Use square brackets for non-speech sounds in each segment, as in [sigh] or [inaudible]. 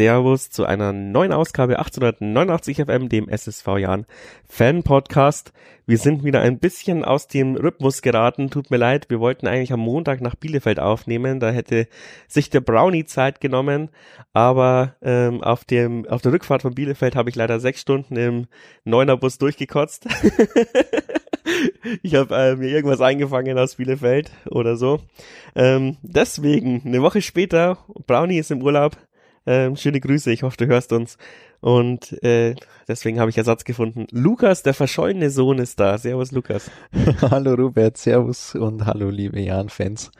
Servus zu einer neuen Ausgabe 1889 FM, dem SSV Jahren Fan Podcast. Wir sind wieder ein bisschen aus dem Rhythmus geraten. Tut mir leid, wir wollten eigentlich am Montag nach Bielefeld aufnehmen. Da hätte sich der Brownie Zeit genommen, aber ähm, auf dem auf der Rückfahrt von Bielefeld habe ich leider sechs Stunden im Neunerbus durchgekotzt. [laughs] ich habe äh, mir irgendwas eingefangen aus Bielefeld oder so. Ähm, deswegen, eine Woche später, Brownie ist im Urlaub. Ähm, schöne Grüße, ich hoffe, du hörst uns. Und äh, deswegen habe ich Ersatz gefunden. Lukas, der verschollene Sohn, ist da. Servus, Lukas. [laughs] hallo, Robert. Servus und hallo, liebe Jan-Fans.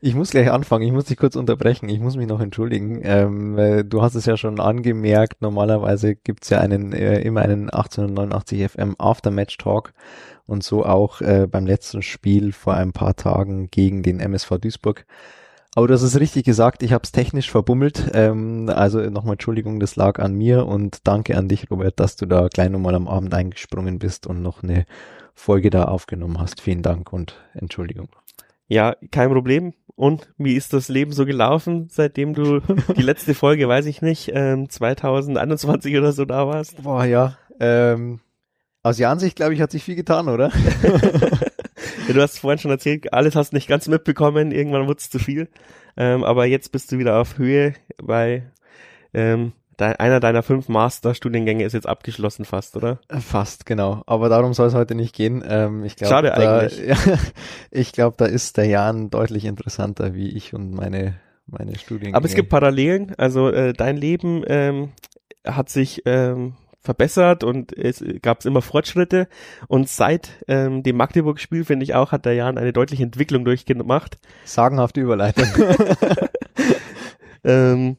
Ich muss gleich anfangen, ich muss dich kurz unterbrechen, ich muss mich noch entschuldigen. Ähm, äh, du hast es ja schon angemerkt, normalerweise gibt's ja einen äh, immer einen 1889 FM Aftermatch Talk und so auch äh, beim letzten Spiel vor ein paar Tagen gegen den MSV Duisburg. Aber das ist richtig gesagt, ich habe es technisch verbummelt. Ähm, also nochmal Entschuldigung, das lag an mir und danke an dich, Robert, dass du da gleich nochmal am Abend eingesprungen bist und noch eine Folge da aufgenommen hast. Vielen Dank und Entschuldigung. Ja, kein Problem. Und wie ist das Leben so gelaufen, seitdem du [laughs] die letzte Folge, weiß ich nicht, ähm, 2021 oder so da warst? Boah, ja. Ähm, aus Jansicht, glaube ich, hat sich viel getan, oder? [laughs] ja, du hast vorhin schon erzählt, alles hast nicht ganz mitbekommen, irgendwann wurde es zu viel. Ähm, aber jetzt bist du wieder auf Höhe, weil ähm, einer deiner fünf Masterstudiengänge ist jetzt abgeschlossen fast, oder? Fast, genau. Aber darum soll es heute nicht gehen. Ähm, ich glaub, Schade da, eigentlich. [laughs] Ja, ich glaube, da ist der Jan deutlich interessanter wie ich und meine, meine Studiengänge. Aber es gibt Parallelen. Also äh, dein Leben ähm, hat sich ähm, verbessert und es gab immer Fortschritte. Und seit ähm, dem Magdeburg-Spiel, finde ich auch, hat der Jan eine deutliche Entwicklung durchgemacht. Sagenhafte Überleitung. [laughs] ähm,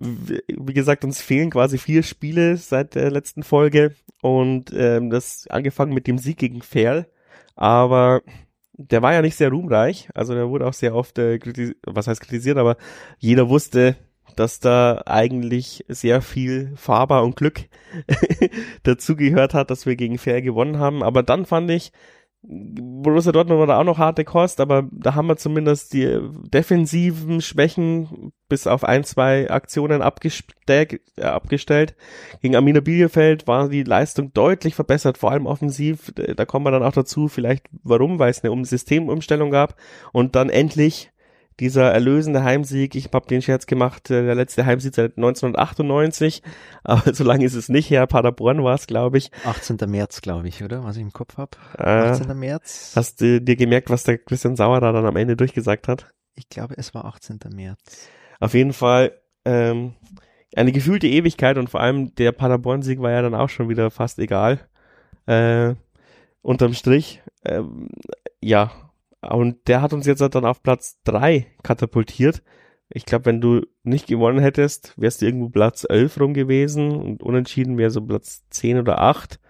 wie gesagt, uns fehlen quasi vier Spiele seit der letzten Folge und ähm, das angefangen mit dem Sieg gegen Ferl, aber der war ja nicht sehr ruhmreich, also der wurde auch sehr oft äh, was heißt kritisiert, aber jeder wusste, dass da eigentlich sehr viel Faber und Glück [laughs] dazugehört hat, dass wir gegen Fair gewonnen haben, aber dann fand ich, Borussia Dortmund war da auch noch harte Kost, aber da haben wir zumindest die defensiven Schwächen bis auf ein, zwei Aktionen. Äh, abgestellt. Gegen Amina Bielefeld war die Leistung deutlich verbessert, vor allem offensiv. Da kommen wir dann auch dazu, vielleicht warum, weil es eine Systemumstellung gab. Und dann endlich dieser erlösende Heimsieg, ich habe den Scherz gemacht, äh, der letzte Heimsieg seit 1998, [laughs] aber so lange ist es nicht her, Paderborn war es, glaube ich. 18. März, glaube ich, oder? Was ich im Kopf habe. Äh, 18. März. Hast du dir gemerkt, was der Christian Sauer da dann am Ende durchgesagt hat? Ich glaube, es war 18. März. Auf jeden Fall ähm, eine gefühlte Ewigkeit und vor allem der Paderborn-Sieg war ja dann auch schon wieder fast egal. Äh, unterm Strich, ähm, ja, und der hat uns jetzt dann auf Platz drei katapultiert. Ich glaube, wenn du nicht gewonnen hättest, wärst du irgendwo Platz elf rum gewesen und unentschieden wäre so Platz zehn oder acht.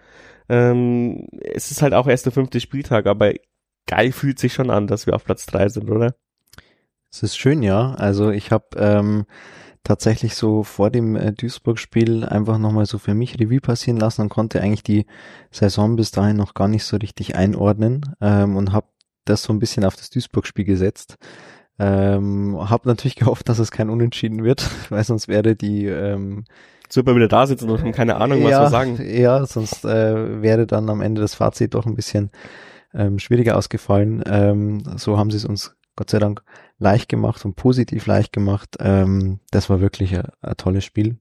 Ähm, es ist halt auch erst der fünfte Spieltag, aber geil fühlt sich schon an, dass wir auf Platz drei sind, oder? Es ist schön, ja. Also ich habe ähm, tatsächlich so vor dem äh, Duisburg-Spiel einfach nochmal so für mich Revue passieren lassen und konnte eigentlich die Saison bis dahin noch gar nicht so richtig einordnen ähm, und habe das so ein bisschen auf das Duisburg-Spiel gesetzt. Ähm, hab natürlich [laughs] gehofft, dass es kein Unentschieden wird, [laughs] weil sonst wäre die ähm, super wieder da sitzen und keine Ahnung, was ja, wir sagen. Ja, sonst äh, wäre dann am Ende das Fazit doch ein bisschen ähm, schwieriger ausgefallen. Ähm, so haben sie es uns Gott sei Dank leicht gemacht und positiv leicht gemacht. Ähm, das war wirklich ein, ein tolles Spiel.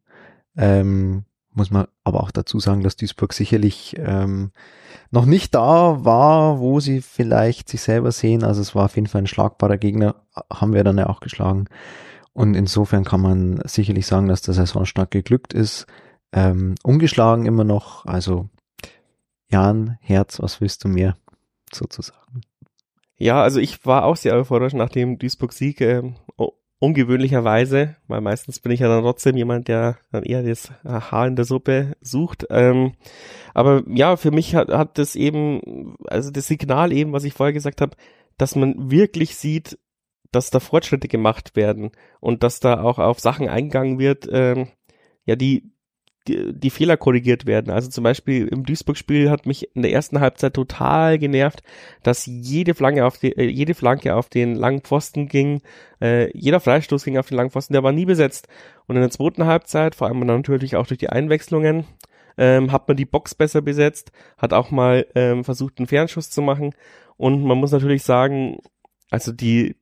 Ähm, muss man aber auch dazu sagen, dass Duisburg sicherlich ähm, noch nicht da war, wo sie vielleicht sich selber sehen. Also es war auf jeden Fall ein schlagbarer Gegner, haben wir dann ja auch geschlagen. Und insofern kann man sicherlich sagen, dass der Saisonstart geglückt ist. Ähm, ungeschlagen immer noch. Also Jan, Herz, was willst du mehr sozusagen? Ja, also ich war auch sehr euphorisch nach dem Duisburg-Sieg. Ähm, ungewöhnlicherweise, weil meistens bin ich ja dann trotzdem jemand, der dann eher das Haar in der Suppe sucht. Ähm, aber ja, für mich hat, hat das eben, also das Signal eben, was ich vorher gesagt habe, dass man wirklich sieht, dass da Fortschritte gemacht werden und dass da auch auf Sachen eingegangen wird, ähm, ja, die die, die Fehler korrigiert werden. Also zum Beispiel im Duisburg-Spiel hat mich in der ersten Halbzeit total genervt, dass jede Flanke auf die, äh, jede Flanke auf den langen Pfosten ging, äh, jeder Freistoß ging auf den langen Pfosten, der war nie besetzt. Und in der zweiten Halbzeit, vor allem natürlich auch durch die Einwechslungen, ähm, hat man die Box besser besetzt, hat auch mal ähm, versucht, einen Fernschuss zu machen. Und man muss natürlich sagen, also die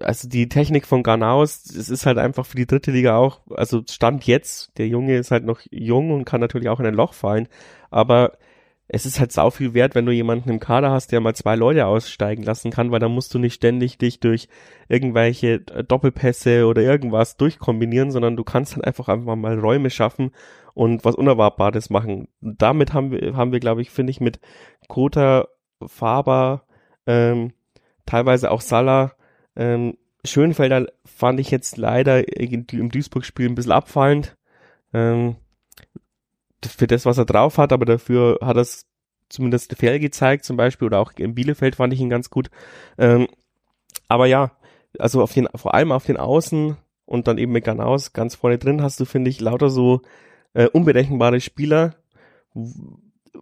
also die Technik von Garnaus, es ist halt einfach für die dritte Liga auch, also Stand jetzt, der Junge ist halt noch jung und kann natürlich auch in ein Loch fallen, aber es ist halt sau viel wert, wenn du jemanden im Kader hast, der mal zwei Leute aussteigen lassen kann, weil dann musst du nicht ständig dich durch irgendwelche Doppelpässe oder irgendwas durchkombinieren, sondern du kannst dann einfach einfach mal Räume schaffen und was Unerwartbares machen. damit haben wir, haben wir, glaube ich, finde ich, mit Kota, Faber, ähm, teilweise auch Salah ähm, Schönfelder fand ich jetzt leider im Duisburg-Spiel ein bisschen abfallend. Ähm, für das, was er drauf hat, aber dafür hat er es zumindest fair gezeigt, zum Beispiel, oder auch in Bielefeld fand ich ihn ganz gut. Ähm, aber ja, also auf den, vor allem auf den Außen und dann eben mit Ganaus ganz vorne drin hast du, finde ich, lauter so äh, unberechenbare Spieler,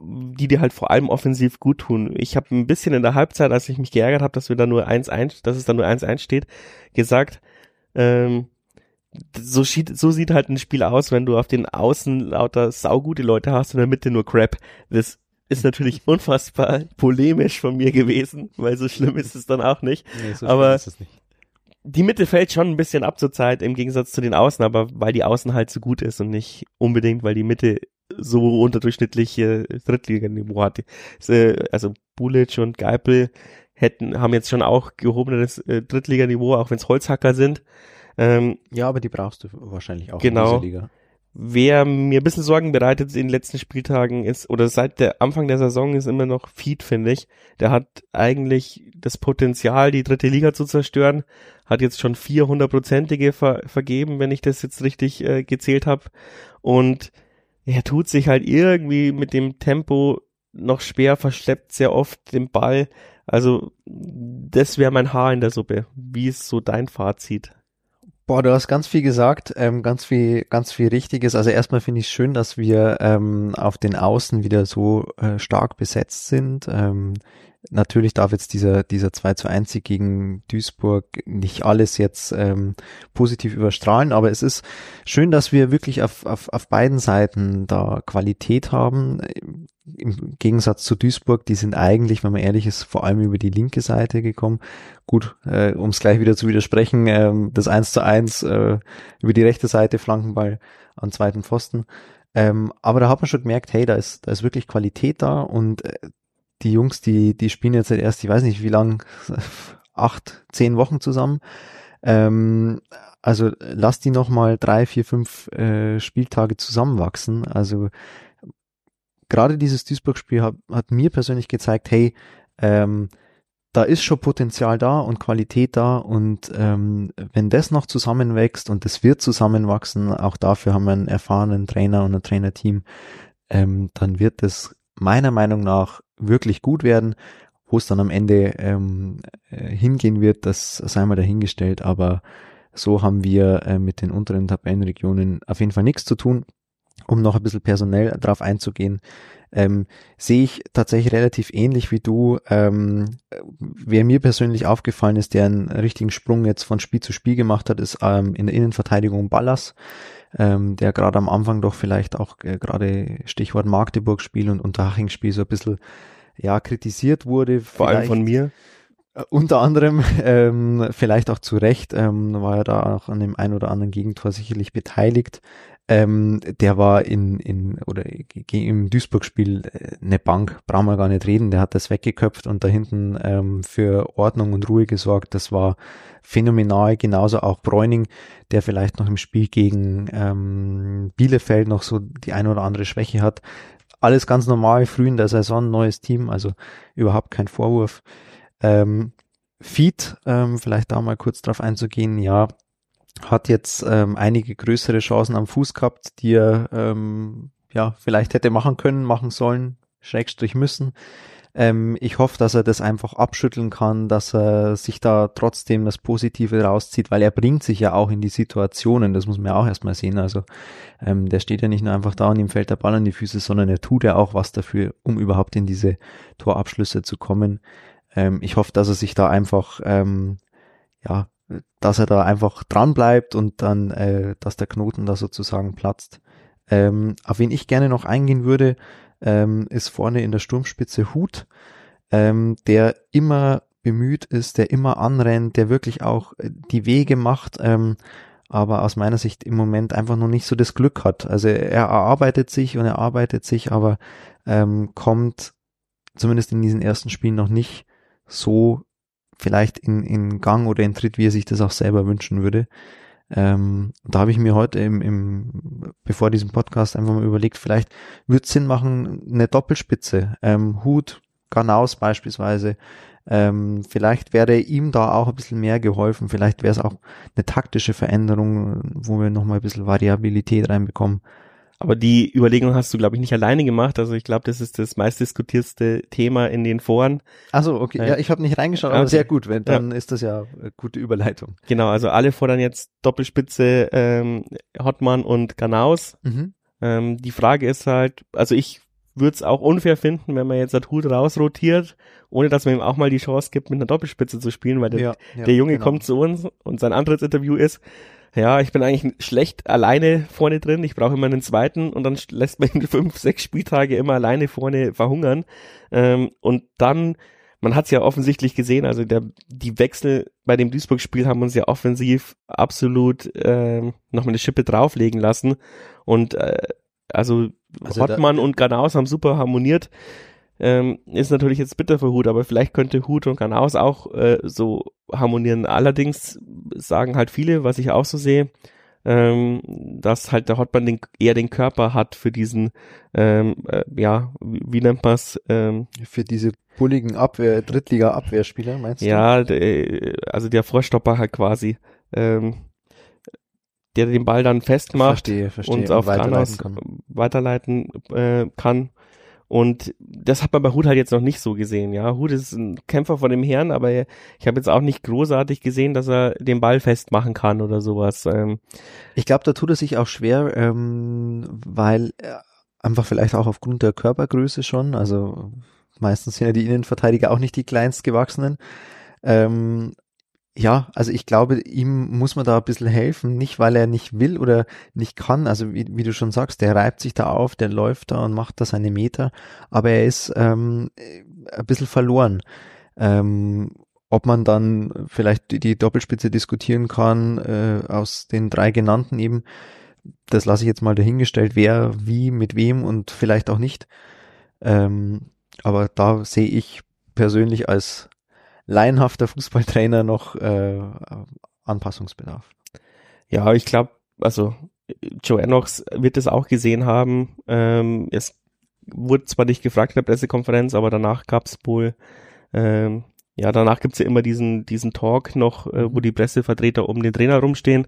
die dir halt vor allem offensiv gut tun. Ich habe ein bisschen in der Halbzeit, als ich mich geärgert habe, dass wir da nur 1-1, dass es da nur 1-1 steht, gesagt, ähm, so sieht, so sieht halt ein Spiel aus, wenn du auf den Außen lauter saugute Leute hast und in der Mitte nur Crap. Das ist natürlich [laughs] unfassbar polemisch von mir gewesen, weil so schlimm ist es dann auch nicht. Nee, so aber nicht. die Mitte fällt schon ein bisschen ab zur Zeit im Gegensatz zu den Außen, aber weil die Außen halt so gut ist und nicht unbedingt, weil die Mitte so unterdurchschnittliche Drittliganiveau hatte. Also Bulic und Geipel hätten, haben jetzt schon auch gehobenes äh, Drittliganiveau, auch wenn es Holzhacker sind. Ähm, ja, aber die brauchst du wahrscheinlich auch genau. in dieser Liga. Wer mir ein bisschen Sorgen bereitet in den letzten Spieltagen ist, oder seit der Anfang der Saison ist immer noch Feed, finde ich. Der hat eigentlich das Potenzial, die dritte Liga zu zerstören. Hat jetzt schon 400-prozentige ver vergeben, wenn ich das jetzt richtig äh, gezählt habe. Und er tut sich halt irgendwie mit dem Tempo noch schwer, verschleppt sehr oft den Ball. Also das wäre mein Haar in der Suppe. Wie ist so dein Fazit? Boah, du hast ganz viel gesagt, ähm, ganz viel, ganz viel Richtiges. Also erstmal finde ich schön, dass wir ähm, auf den Außen wieder so äh, stark besetzt sind. Ähm, Natürlich darf jetzt dieser, dieser 2 zu 1 Sieg gegen Duisburg nicht alles jetzt ähm, positiv überstrahlen, aber es ist schön, dass wir wirklich auf, auf, auf beiden Seiten da Qualität haben. Im Gegensatz zu Duisburg, die sind eigentlich, wenn man ehrlich ist, vor allem über die linke Seite gekommen. Gut, äh, um es gleich wieder zu widersprechen, äh, das 1 zu 1 äh, über die rechte Seite, Flankenball an zweiten Pfosten. Ähm, aber da hat man schon gemerkt, hey, da ist, da ist wirklich Qualität da und äh, die Jungs, die, die spielen jetzt seit erst, ich weiß nicht wie lang, [laughs] acht, zehn Wochen zusammen. Ähm, also lass die noch mal drei, vier, fünf äh, Spieltage zusammenwachsen. Also gerade dieses Duisburg-Spiel hat, hat mir persönlich gezeigt, hey, ähm, da ist schon Potenzial da und Qualität da und ähm, wenn das noch zusammenwächst und es wird zusammenwachsen, auch dafür haben wir einen erfahrenen Trainer und ein Trainerteam, ähm, dann wird es meiner Meinung nach wirklich gut werden. Wo es dann am Ende ähm, äh, hingehen wird, das sei mal dahingestellt, aber so haben wir äh, mit den unteren Tabellenregionen auf jeden Fall nichts zu tun. Um noch ein bisschen personell drauf einzugehen, ähm, sehe ich tatsächlich relativ ähnlich wie du. Ähm, wer mir persönlich aufgefallen ist, der einen richtigen Sprung jetzt von Spiel zu Spiel gemacht hat, ist ähm, in der Innenverteidigung Ballas ähm, der gerade am Anfang doch vielleicht auch äh, gerade Stichwort Magdeburg-Spiel und Unterhaching-Spiel so ein bisschen ja kritisiert wurde. Vor allem von mir. Äh, unter anderem, [laughs] ähm, vielleicht auch zu Recht, ähm, war er da auch an dem ein oder anderen Gegentor sicherlich beteiligt. Ähm, der war in, in oder im Duisburg-Spiel äh, eine Bank, brauchen wir gar nicht reden, der hat das weggeköpft und da hinten ähm, für Ordnung und Ruhe gesorgt. Das war phänomenal. Genauso auch Bräuning, der vielleicht noch im Spiel gegen ähm, Bielefeld noch so die ein oder andere Schwäche hat. Alles ganz normal, früh in der Saison, neues Team, also überhaupt kein Vorwurf. Ähm, Feed, ähm, vielleicht da mal kurz drauf einzugehen, ja, hat jetzt ähm, einige größere Chancen am Fuß gehabt, die er ähm, ja vielleicht hätte machen können, machen sollen, Schrägstrich müssen. Ähm, ich hoffe, dass er das einfach abschütteln kann, dass er sich da trotzdem das Positive rauszieht, weil er bringt sich ja auch in die Situationen, das muss man ja auch erstmal sehen. Also ähm, der steht ja nicht nur einfach da und ihm fällt der Ball an die Füße, sondern er tut ja auch was dafür, um überhaupt in diese Torabschlüsse zu kommen. Ähm, ich hoffe, dass er sich da einfach, ähm, ja, dass er da einfach dran bleibt und dann, äh, dass der Knoten da sozusagen platzt. Ähm, auf wen ich gerne noch eingehen würde, ähm, ist vorne in der Sturmspitze Hut, ähm, der immer bemüht ist, der immer anrennt, der wirklich auch äh, die Wege macht, ähm, aber aus meiner Sicht im Moment einfach noch nicht so das Glück hat. Also er erarbeitet sich und er arbeitet sich, aber ähm, kommt zumindest in diesen ersten Spielen noch nicht so vielleicht in, in Gang oder in Tritt, wie er sich das auch selber wünschen würde. Ähm, da habe ich mir heute im, im, bevor diesem Podcast einfach mal überlegt, vielleicht würde es Sinn machen, eine Doppelspitze, ähm, Hut, Ganaus beispielsweise. Ähm, vielleicht wäre ihm da auch ein bisschen mehr geholfen. Vielleicht wäre es auch eine taktische Veränderung, wo wir nochmal ein bisschen Variabilität reinbekommen. Aber die Überlegung hast du, glaube ich, nicht alleine gemacht. Also ich glaube, das ist das meistdiskutierste Thema in den Foren. Also okay, ja, ich habe nicht reingeschaut, aber okay. sehr gut. Wenn, dann ja. ist das ja eine gute Überleitung. Genau, also alle fordern jetzt Doppelspitze ähm, Hotman und Ganaus. Mhm. Ähm, die Frage ist halt, also ich würde es auch unfair finden, wenn man jetzt das Hut rausrotiert, ohne dass man ihm auch mal die Chance gibt, mit einer Doppelspitze zu spielen, weil der, ja, ja, der Junge genau. kommt zu uns und sein Antrittsinterview ist, ja, ich bin eigentlich schlecht alleine vorne drin. Ich brauche immer einen zweiten und dann lässt man ihn [laughs] fünf, sechs Spieltage immer alleine vorne verhungern. Ähm, und dann, man hat es ja offensichtlich gesehen, also der, die Wechsel bei dem Duisburg-Spiel haben uns ja offensiv absolut ähm, noch eine Schippe drauflegen lassen. Und äh, also, also Hottmann und Ganaus haben super harmoniert. Ähm, ist natürlich jetzt bitter für Hut, aber vielleicht könnte Hut und Ganaus auch äh, so harmonieren. Allerdings sagen halt viele, was ich auch so sehe, ähm, dass halt der Hotman den, eher den Körper hat für diesen, ähm, äh, ja, wie, wie nennt man es? Ähm, für diese bulligen Abwehr, Drittliga-Abwehrspieler, meinst du? Ja, also der Vorstopper halt quasi. Ähm, der den Ball dann festmacht verstehe, verstehe. und auf weiterleiten kann, weiterleiten, äh, kann. Und das hat man bei Hut halt jetzt noch nicht so gesehen. Ja, Hut ist ein Kämpfer von dem Herrn, aber ich habe jetzt auch nicht großartig gesehen, dass er den Ball festmachen kann oder sowas. Ähm ich glaube, da tut er sich auch schwer, ähm, weil einfach vielleicht auch aufgrund der Körpergröße schon, also meistens sind ja die Innenverteidiger auch nicht die kleinstgewachsenen. Ähm, ja, also ich glaube, ihm muss man da ein bisschen helfen, nicht weil er nicht will oder nicht kann. Also wie, wie du schon sagst, der reibt sich da auf, der läuft da und macht da seine Meter, aber er ist ähm, ein bisschen verloren. Ähm, ob man dann vielleicht die Doppelspitze diskutieren kann, äh, aus den drei genannten eben, das lasse ich jetzt mal dahingestellt, wer, wie, mit wem und vielleicht auch nicht. Ähm, aber da sehe ich persönlich als laienhafter Fußballtrainer noch äh, Anpassungsbedarf. Ja, ich glaube, also Joe Enox wird es auch gesehen haben. Ähm, es wurde zwar nicht gefragt in der Pressekonferenz, aber danach gab es wohl, ähm, ja, danach gibt's ja immer diesen, diesen Talk noch, äh, wo mhm. die Pressevertreter um den Trainer rumstehen.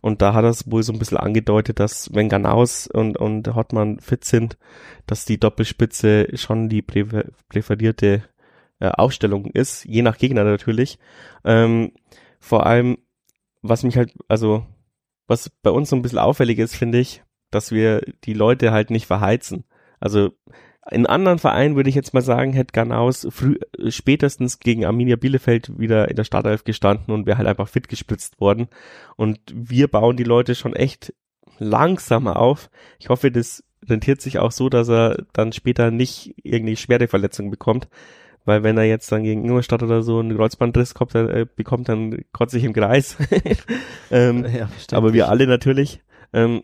Und da hat er es wohl so ein bisschen angedeutet, dass wenn Ganaus und, und Hottmann fit sind, dass die Doppelspitze schon die präferierte äh, Aufstellung ist, je nach Gegner natürlich. Ähm, vor allem, was mich halt, also was bei uns so ein bisschen auffällig ist, finde ich, dass wir die Leute halt nicht verheizen. Also in anderen Vereinen würde ich jetzt mal sagen, hätte Ganaus früh, spätestens gegen Arminia Bielefeld wieder in der Startelf gestanden und wäre halt einfach fit gespritzt worden. Und wir bauen die Leute schon echt langsam auf. Ich hoffe, das rentiert sich auch so, dass er dann später nicht irgendwie schwere Verletzungen bekommt. Weil wenn er jetzt dann gegen Ingolstadt oder so einen Kreuzbandriss kommt, äh, bekommt, dann kotze ich im Kreis. [laughs] ähm, ja, aber wir alle natürlich. Ähm,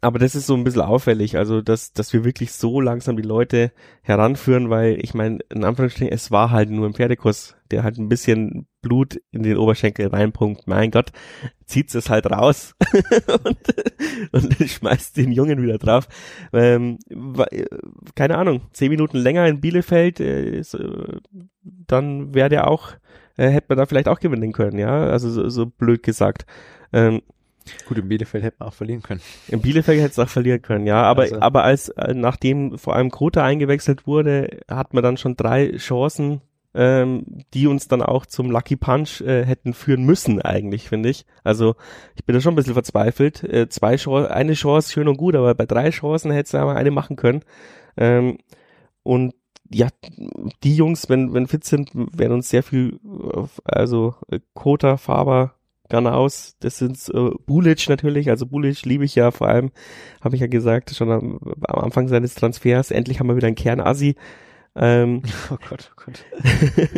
aber das ist so ein bisschen auffällig, also dass, dass wir wirklich so langsam die Leute heranführen, weil ich meine, in Anführungsstrichen, es war halt nur ein Pferdekuss, der halt ein bisschen Blut in den Oberschenkel reinpunkt. Mein Gott, zieht es halt raus [laughs] und, und schmeißt den Jungen wieder drauf. Ähm, keine Ahnung, zehn Minuten länger in Bielefeld, äh, dann wäre der auch, äh, hätte man da vielleicht auch gewinnen können, ja, also so, so blöd gesagt. Ähm, Gut, in Bielefeld hätte man auch verlieren können. In Bielefeld hätte es auch verlieren können, ja. Aber, also. aber als, äh, nachdem vor allem Kota eingewechselt wurde, hat man dann schon drei Chancen, ähm, die uns dann auch zum Lucky Punch äh, hätten führen müssen, eigentlich, finde ich. Also, ich bin da schon ein bisschen verzweifelt. Äh, zwei Chancen, eine Chance, schön und gut, aber bei drei Chancen hätte es aber eine machen können. Ähm, und ja, die Jungs, wenn, wenn fit sind, werden uns sehr viel, also äh, Kota, Faber, Ganaus, das sind äh, Bulic natürlich, also Bulic liebe ich ja vor allem, habe ich ja gesagt, schon am, am, Anfang seines Transfers, endlich haben wir wieder einen Kern-Assi. Ähm, [laughs] oh Gott, oh Gott. [laughs]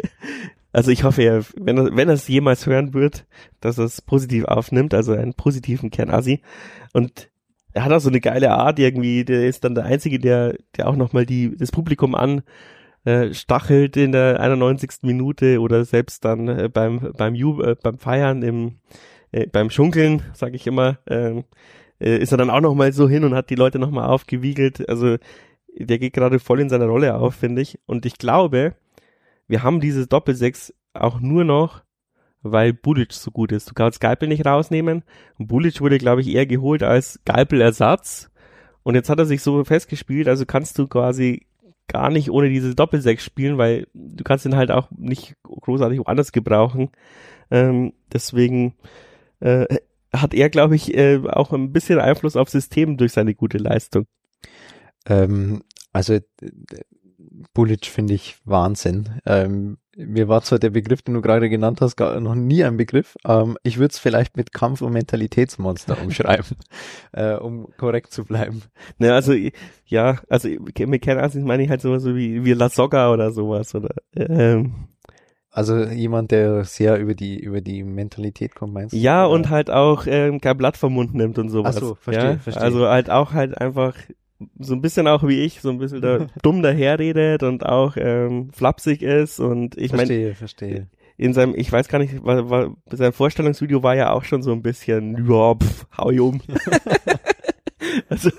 also ich hoffe, er, wenn er, wenn er es jemals hören wird, dass er es positiv aufnimmt, also einen positiven Kern-Assi. Und er hat auch so eine geile Art irgendwie, der ist dann der Einzige, der, der auch nochmal die, das Publikum an, äh, stachelt in der 91. Minute oder selbst dann äh, beim beim Ju äh, beim Feiern im äh, beim Schunkeln, sage ich immer, ähm, äh, ist er dann auch noch mal so hin und hat die Leute noch mal aufgewiegelt. Also der geht gerade voll in seiner Rolle auf, finde ich. Und ich glaube, wir haben dieses Doppelsechs auch nur noch, weil Bulic so gut ist. Du kannst Geipel nicht rausnehmen. Bulic wurde, glaube ich, eher geholt als Geipel-Ersatz. Und jetzt hat er sich so festgespielt, also kannst du quasi gar nicht ohne diese Doppelsechs spielen, weil du kannst ihn halt auch nicht großartig woanders gebrauchen. Ähm, deswegen äh, hat er, glaube ich, äh, auch ein bisschen Einfluss auf System durch seine gute Leistung. Ähm, also Bulic finde ich Wahnsinn. Ähm, mir war zwar der Begriff, den du gerade genannt hast, gar noch nie ein Begriff. Ähm, ich würde es vielleicht mit Kampf- und Mentalitätsmonster [laughs] umschreiben, äh, um korrekt zu bleiben. Ne, also ja, also mit Kernarzt meine ich halt sowas so wie, wie La Soga oder sowas oder ähm, also jemand, der sehr über die über die Mentalität kommt, meinst du? Ja, oder? und halt auch ähm, kein Blatt vom Mund nimmt und sowas. Ach so, verstehe, ja? verstehe. Also halt auch halt einfach so ein bisschen auch wie ich, so ein bisschen da [laughs] dumm daherredet und auch ähm, flapsig ist und ich meine. Verstehe, mein, verstehe. In seinem, ich weiß gar nicht, war, war, sein Vorstellungsvideo war ja auch schon so ein bisschen, ja, pff, hau ich um. [laughs] [laughs] also,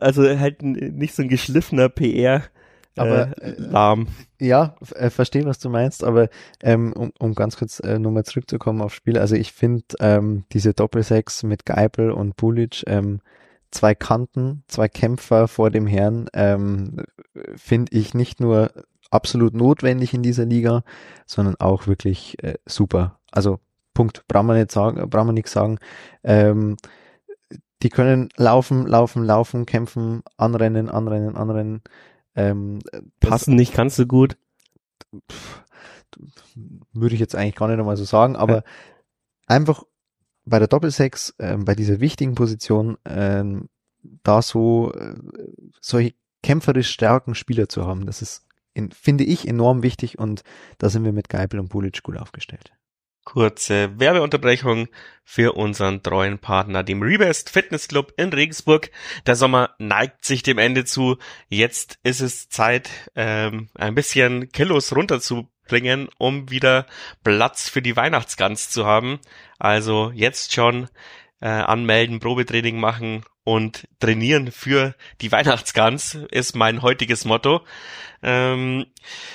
also halt nicht so ein geschliffener PR. Aber äh, lahm. Ja, äh, verstehe, was du meinst, aber ähm, um, um ganz kurz äh, nochmal zurückzukommen aufs Spiel, also ich finde ähm, diese Doppelsechs mit Geipel und Bulic, ähm, zwei Kanten, zwei Kämpfer vor dem Herrn, ähm, finde ich nicht nur absolut notwendig in dieser Liga, sondern auch wirklich äh, super. Also Punkt, brauchen wir nicht sagen, brauchen wir nichts sagen. Ähm, die können laufen, laufen, laufen, kämpfen, anrennen, anrennen, anrennen. Ähm, Passen nicht ganz so gut. Würde ich jetzt eigentlich gar nicht einmal so sagen, aber ja. einfach bei der Doppelsechs, äh, bei dieser wichtigen Position, äh, da so äh, solche kämpferisch starken Spieler zu haben, das ist, in, finde ich, enorm wichtig und da sind wir mit Geipel und Bulic gut aufgestellt. Kurze Werbeunterbrechung für unseren treuen Partner, dem Rebest Fitness Club in Regensburg. Der Sommer neigt sich dem Ende zu. Jetzt ist es Zeit, ähm, ein bisschen Kilos runterzubringen, um wieder Platz für die Weihnachtsgans zu haben. Also jetzt schon äh, anmelden, Probetraining machen und trainieren für die Weihnachtsgans ist mein heutiges Motto. Ähm,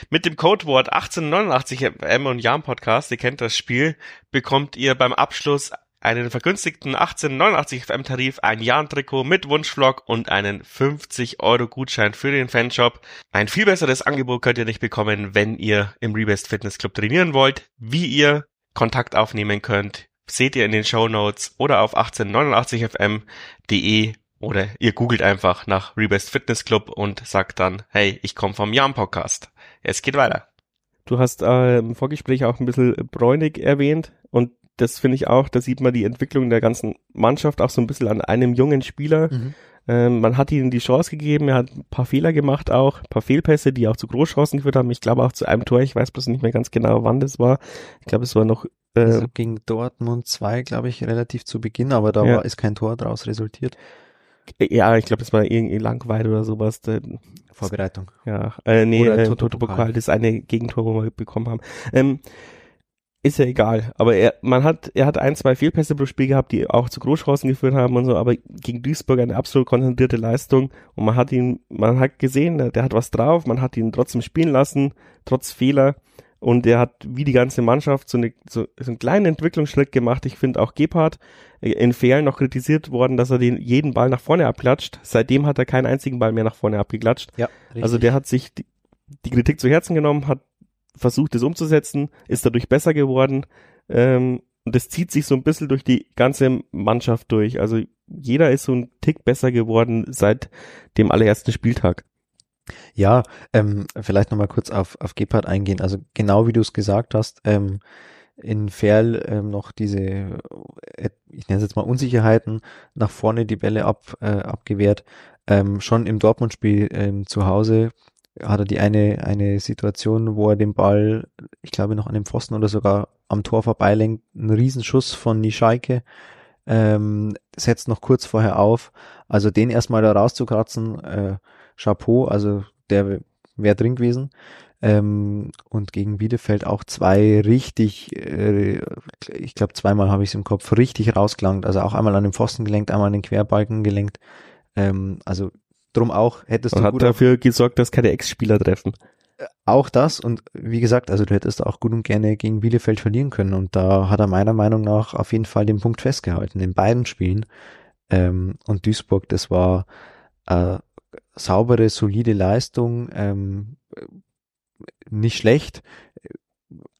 mit dem Codewort 1889 M und Jam Podcast, ihr kennt das Spiel, bekommt ihr beim Abschluss einen vergünstigten 1889 FM Tarif, ein Jahn-Trikot mit Wunschvlog und einen 50 Euro Gutschein für den Fanshop. Ein viel besseres Angebot könnt ihr nicht bekommen, wenn ihr im Rebest Fitness Club trainieren wollt. Wie ihr Kontakt aufnehmen könnt, seht ihr in den Show Notes oder auf 1889fm.de oder ihr googelt einfach nach Rebest Fitness Club und sagt dann, hey, ich komme vom Jan Podcast. Es geht weiter. Du hast äh, im Vorgespräch auch ein bisschen Bräunig erwähnt und das finde ich auch, da sieht man die Entwicklung der ganzen Mannschaft auch so ein bisschen an einem jungen Spieler. Mhm. Ähm, man hat ihnen die Chance gegeben, er hat ein paar Fehler gemacht auch, ein paar Fehlpässe, die auch zu Großchancen geführt haben. Ich glaube auch zu einem Tor, ich weiß bloß nicht mehr ganz genau, wann das war. Ich glaube, es war noch äh, also gegen Dortmund 2, glaube ich, relativ zu Beginn, aber da ja. war, ist kein Tor daraus resultiert. Ja, ich glaube, das war irgendwie Langweil oder sowas. Vorbereitung. Ja, äh, nee, äh, Toto Pokal, das eine Gegentor, wo wir bekommen haben. Ähm, ist ja egal. Aber er, man hat, er hat ein, zwei Fehlpässe pro Spiel gehabt, die auch zu Großchancen geführt haben und so, aber gegen Duisburg eine absolut konzentrierte Leistung und man hat ihn, man hat gesehen, der, hat was drauf, man hat ihn trotzdem spielen lassen, trotz Fehler und er hat wie die ganze Mannschaft so, eine, so, so einen kleinen Entwicklungsschritt gemacht. Ich finde auch Gebhardt äh, in Fehlen noch kritisiert worden, dass er den jeden Ball nach vorne abklatscht. Seitdem hat er keinen einzigen Ball mehr nach vorne abgeklatscht. Ja, also der hat sich die, die Kritik zu Herzen genommen, hat versucht es umzusetzen, ist dadurch besser geworden. Ähm, und das zieht sich so ein bisschen durch die ganze Mannschaft durch. Also jeder ist so ein Tick besser geworden seit dem allerersten Spieltag. Ja, ähm, vielleicht nochmal kurz auf, auf Gebhardt eingehen. Also genau wie du es gesagt hast, ähm, in Ferl ähm, noch diese, äh, ich nenne es jetzt mal Unsicherheiten, nach vorne die Bälle ab, äh, abgewehrt. Ähm, schon im Dortmund-Spiel ähm, zu Hause hat er die eine, eine Situation, wo er den Ball, ich glaube noch an dem Pfosten oder sogar am Tor vorbeilenkt, ein Riesenschuss von Nischalke, ähm, setzt noch kurz vorher auf. Also den erstmal da rauszukratzen, äh, Chapeau, also der wäre drin gewesen. Ähm, und gegen Bielefeld auch zwei richtig, äh, ich glaube zweimal habe ich es im Kopf, richtig rausgelangt. Also auch einmal an den Pfosten gelenkt, einmal an den Querbalken gelenkt. Ähm, also drum auch hättest und du hat gut dafür gesorgt, dass keine Ex-Spieler treffen. auch das und wie gesagt, also du hättest auch gut und gerne gegen Bielefeld verlieren können und da hat er meiner Meinung nach auf jeden Fall den Punkt festgehalten in beiden Spielen. Ähm, und Duisburg, das war äh, saubere, solide Leistung, ähm, nicht schlecht,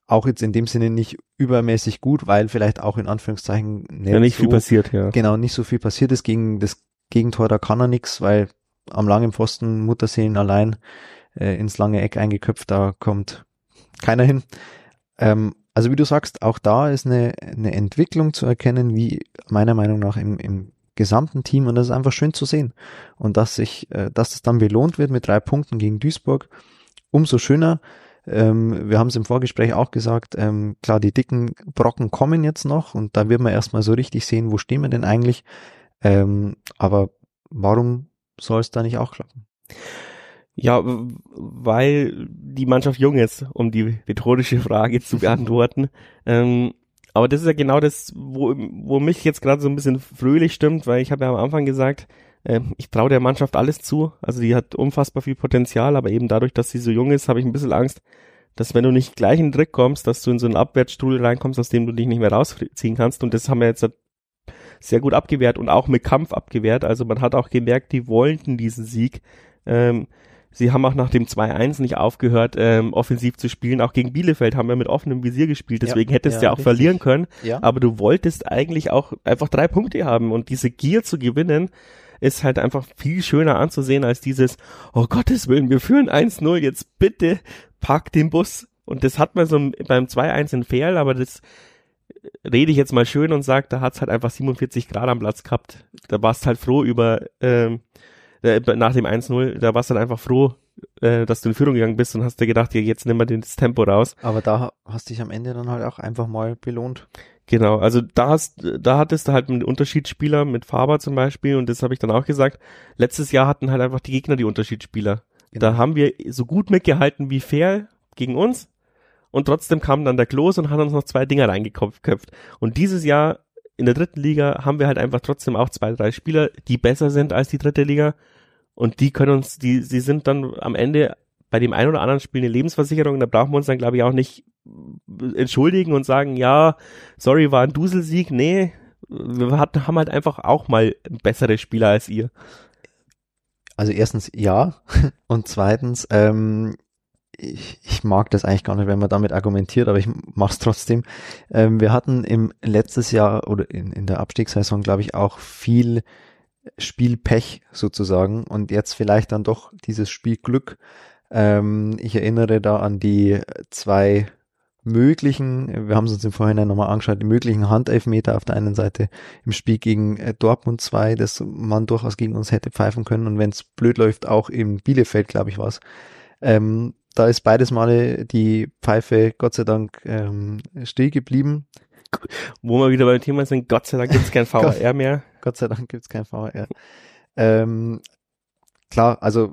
auch jetzt in dem Sinne nicht übermäßig gut, weil vielleicht auch in Anführungszeichen nicht, ja, nicht so, viel passiert, ja. Genau, nicht so viel passiert ist gegen das Gegentor, da kann er nichts, weil am langen Pfosten Mutterseelen allein äh, ins lange Eck eingeköpft, da kommt keiner hin. Ähm, also wie du sagst, auch da ist eine, eine Entwicklung zu erkennen, wie meiner Meinung nach im, im gesamten Team und das ist einfach schön zu sehen. Und dass sich, äh, dass es dann belohnt wird mit drei Punkten gegen Duisburg, umso schöner. Ähm, wir haben es im Vorgespräch auch gesagt, ähm, klar, die dicken Brocken kommen jetzt noch und da wird man erstmal so richtig sehen, wo stehen wir denn eigentlich. Ähm, aber warum soll es da nicht auch klappen? Ja, weil die Mannschaft jung ist, um die rhetorische [laughs] Frage zu beantworten. ähm, aber das ist ja genau das, wo, wo mich jetzt gerade so ein bisschen fröhlich stimmt, weil ich habe ja am Anfang gesagt, äh, ich traue der Mannschaft alles zu. Also die hat unfassbar viel Potenzial, aber eben dadurch, dass sie so jung ist, habe ich ein bisschen Angst, dass wenn du nicht gleich in den Trick kommst, dass du in so einen Abwärtsstuhl reinkommst, aus dem du dich nicht mehr rausziehen kannst. Und das haben wir jetzt sehr gut abgewehrt und auch mit Kampf abgewehrt. Also man hat auch gemerkt, die wollten diesen Sieg. Ähm, Sie haben auch nach dem 2-1 nicht aufgehört, ähm, offensiv zu spielen. Auch gegen Bielefeld haben wir mit offenem Visier gespielt. Deswegen ja, hättest du ja, ja auch richtig. verlieren können. Ja. Aber du wolltest eigentlich auch einfach drei Punkte haben. Und diese Gier zu gewinnen ist halt einfach viel schöner anzusehen als dieses, oh Gottes Willen, wir führen 1-0, jetzt bitte pack den Bus. Und das hat man so beim 2-1 in Fair, aber das rede ich jetzt mal schön und sage, da hat's halt einfach 47 Grad am Platz gehabt. Da warst halt froh über ähm, äh, nach dem 1-0, da warst du dann einfach froh, äh, dass du in Führung gegangen bist und hast dir gedacht, ja, jetzt nimm mal das Tempo raus. Aber da hast dich am Ende dann halt auch einfach mal belohnt. Genau, also da hast, da hattest du halt einen Unterschiedsspieler mit Faber zum Beispiel und das habe ich dann auch gesagt. Letztes Jahr hatten halt einfach die Gegner die Unterschiedsspieler. Genau. Da haben wir so gut mitgehalten wie fair gegen uns und trotzdem kam dann der Klos und hat uns noch zwei Dinger reingeköpft. Und dieses Jahr in der dritten Liga haben wir halt einfach trotzdem auch zwei, drei Spieler, die besser sind als die dritte Liga. Und die können uns, die, sie sind dann am Ende bei dem einen oder anderen Spiel eine Lebensversicherung. Da brauchen wir uns dann, glaube ich, auch nicht entschuldigen und sagen, ja, sorry, war ein Duselsieg. Nee, wir hatten, haben halt einfach auch mal bessere Spieler als ihr. Also erstens ja [laughs] und zweitens ähm, ich, ich mag das eigentlich gar nicht, wenn man damit argumentiert, aber ich mach's trotzdem. Ähm, wir hatten im letztes Jahr oder in, in der Abstiegssaison, glaube ich, auch viel Spielpech sozusagen und jetzt vielleicht dann doch dieses Spielglück. Ähm, ich erinnere da an die zwei möglichen, wir haben es uns im Vorhinein nochmal angeschaut, die möglichen Handelfmeter auf der einen Seite im Spiel gegen äh, Dortmund 2, das man durchaus gegen uns hätte pfeifen können und wenn es blöd läuft, auch im Bielefeld, glaube ich, war es. Ähm, da ist beides Male die Pfeife Gott sei Dank ähm, still geblieben. Wo wir wieder beim Thema sind, Gott sei Dank gibt es kein [laughs] VR mehr. Gott sei Dank gibt es kein VR. Ähm, klar, also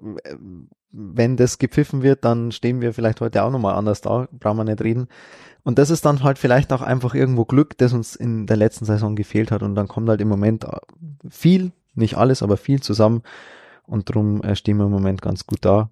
wenn das gepfiffen wird, dann stehen wir vielleicht heute auch nochmal anders da, brauchen wir nicht reden. Und das ist dann halt vielleicht auch einfach irgendwo Glück, das uns in der letzten Saison gefehlt hat. Und dann kommt halt im Moment viel, nicht alles, aber viel zusammen. Und darum äh, stehen wir im Moment ganz gut da.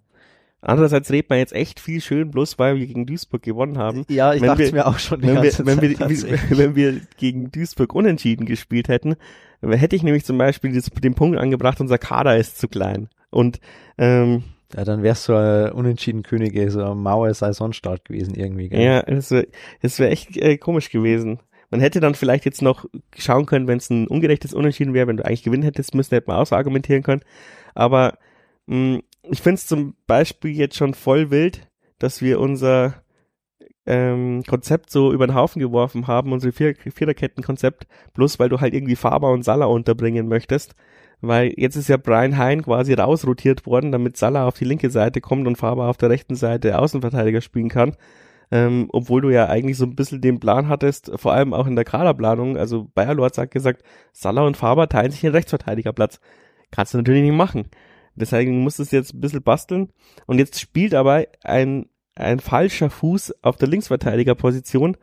Andererseits redet man jetzt echt viel schön, bloß weil wir gegen Duisburg gewonnen haben. Ja, ich Wenn dachte wir- mir auch schon die Wenn wir, ganze wenn, wir, Zeit tatsächlich. wie- wenn wir gegen Duisburg unentschieden gespielt hätten, hätte ich nämlich zum Beispiel das, den Punkt angebracht, unser Kader ist zu klein. Und ähm, Ja, dann wär's so ein unentschieden Könige, so ein Mauer Saisonstart gewesen irgendwie. Gell? ja, es wäre es wär echt äh, komisch gewesen. Man hätte dann vielleicht jetzt noch schauen können, wenn es ein ungerechtes Unentschieden wäre, wenn du eigentlich gewinnen hättest müssen, hätte man auch so argumentieren können. Aber mh, ich finde es zum Beispiel jetzt schon voll wild, dass wir unser ähm, Konzept so über den Haufen geworfen haben, unsere Vier Viererkettenkonzept, bloß weil du halt irgendwie Faber und Salah unterbringen möchtest. Weil jetzt ist ja Brian Hein quasi rausrotiert worden, damit Salah auf die linke Seite kommt und Faber auf der rechten Seite Außenverteidiger spielen kann. Ähm, obwohl du ja eigentlich so ein bisschen den Plan hattest, vor allem auch in der Kaderplanung, also Bayer Lorz hat gesagt, Salah und Faber teilen sich den Rechtsverteidigerplatz. Kannst du natürlich nicht machen. Deswegen musstest du jetzt ein bisschen basteln. Und jetzt spielt aber ein, ein falscher Fuß auf der Linksverteidigerposition,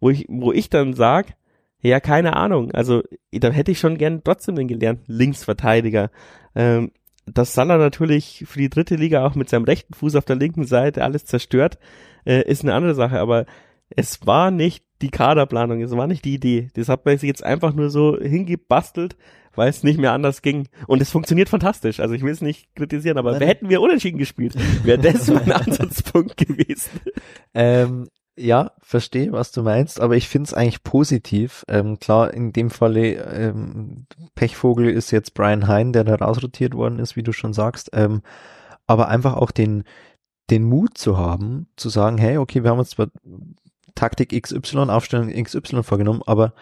wo ich, wo ich dann sag, ja, keine Ahnung. Also, da hätte ich schon gern trotzdem den gelernten Linksverteidiger. Ähm, dass Salah natürlich für die dritte Liga auch mit seinem rechten Fuß auf der linken Seite alles zerstört, äh, ist eine andere Sache. Aber es war nicht die Kaderplanung, es war nicht die Idee. Das hat man sich jetzt einfach nur so hingebastelt, weil es nicht mehr anders ging. Und es funktioniert fantastisch. Also ich will es nicht kritisieren, aber Nein. hätten wir unentschieden gespielt, wäre das so ein [laughs] Ansatzpunkt gewesen. Ähm, ja, verstehe, was du meinst, aber ich finde es eigentlich positiv. Ähm, klar, in dem Falle ähm, Pechvogel ist jetzt Brian Hein, der da rausrotiert worden ist, wie du schon sagst. Ähm, aber einfach auch den, den Mut zu haben, zu sagen, hey, okay, wir haben uns zwar Taktik XY, Aufstellung XY vorgenommen, aber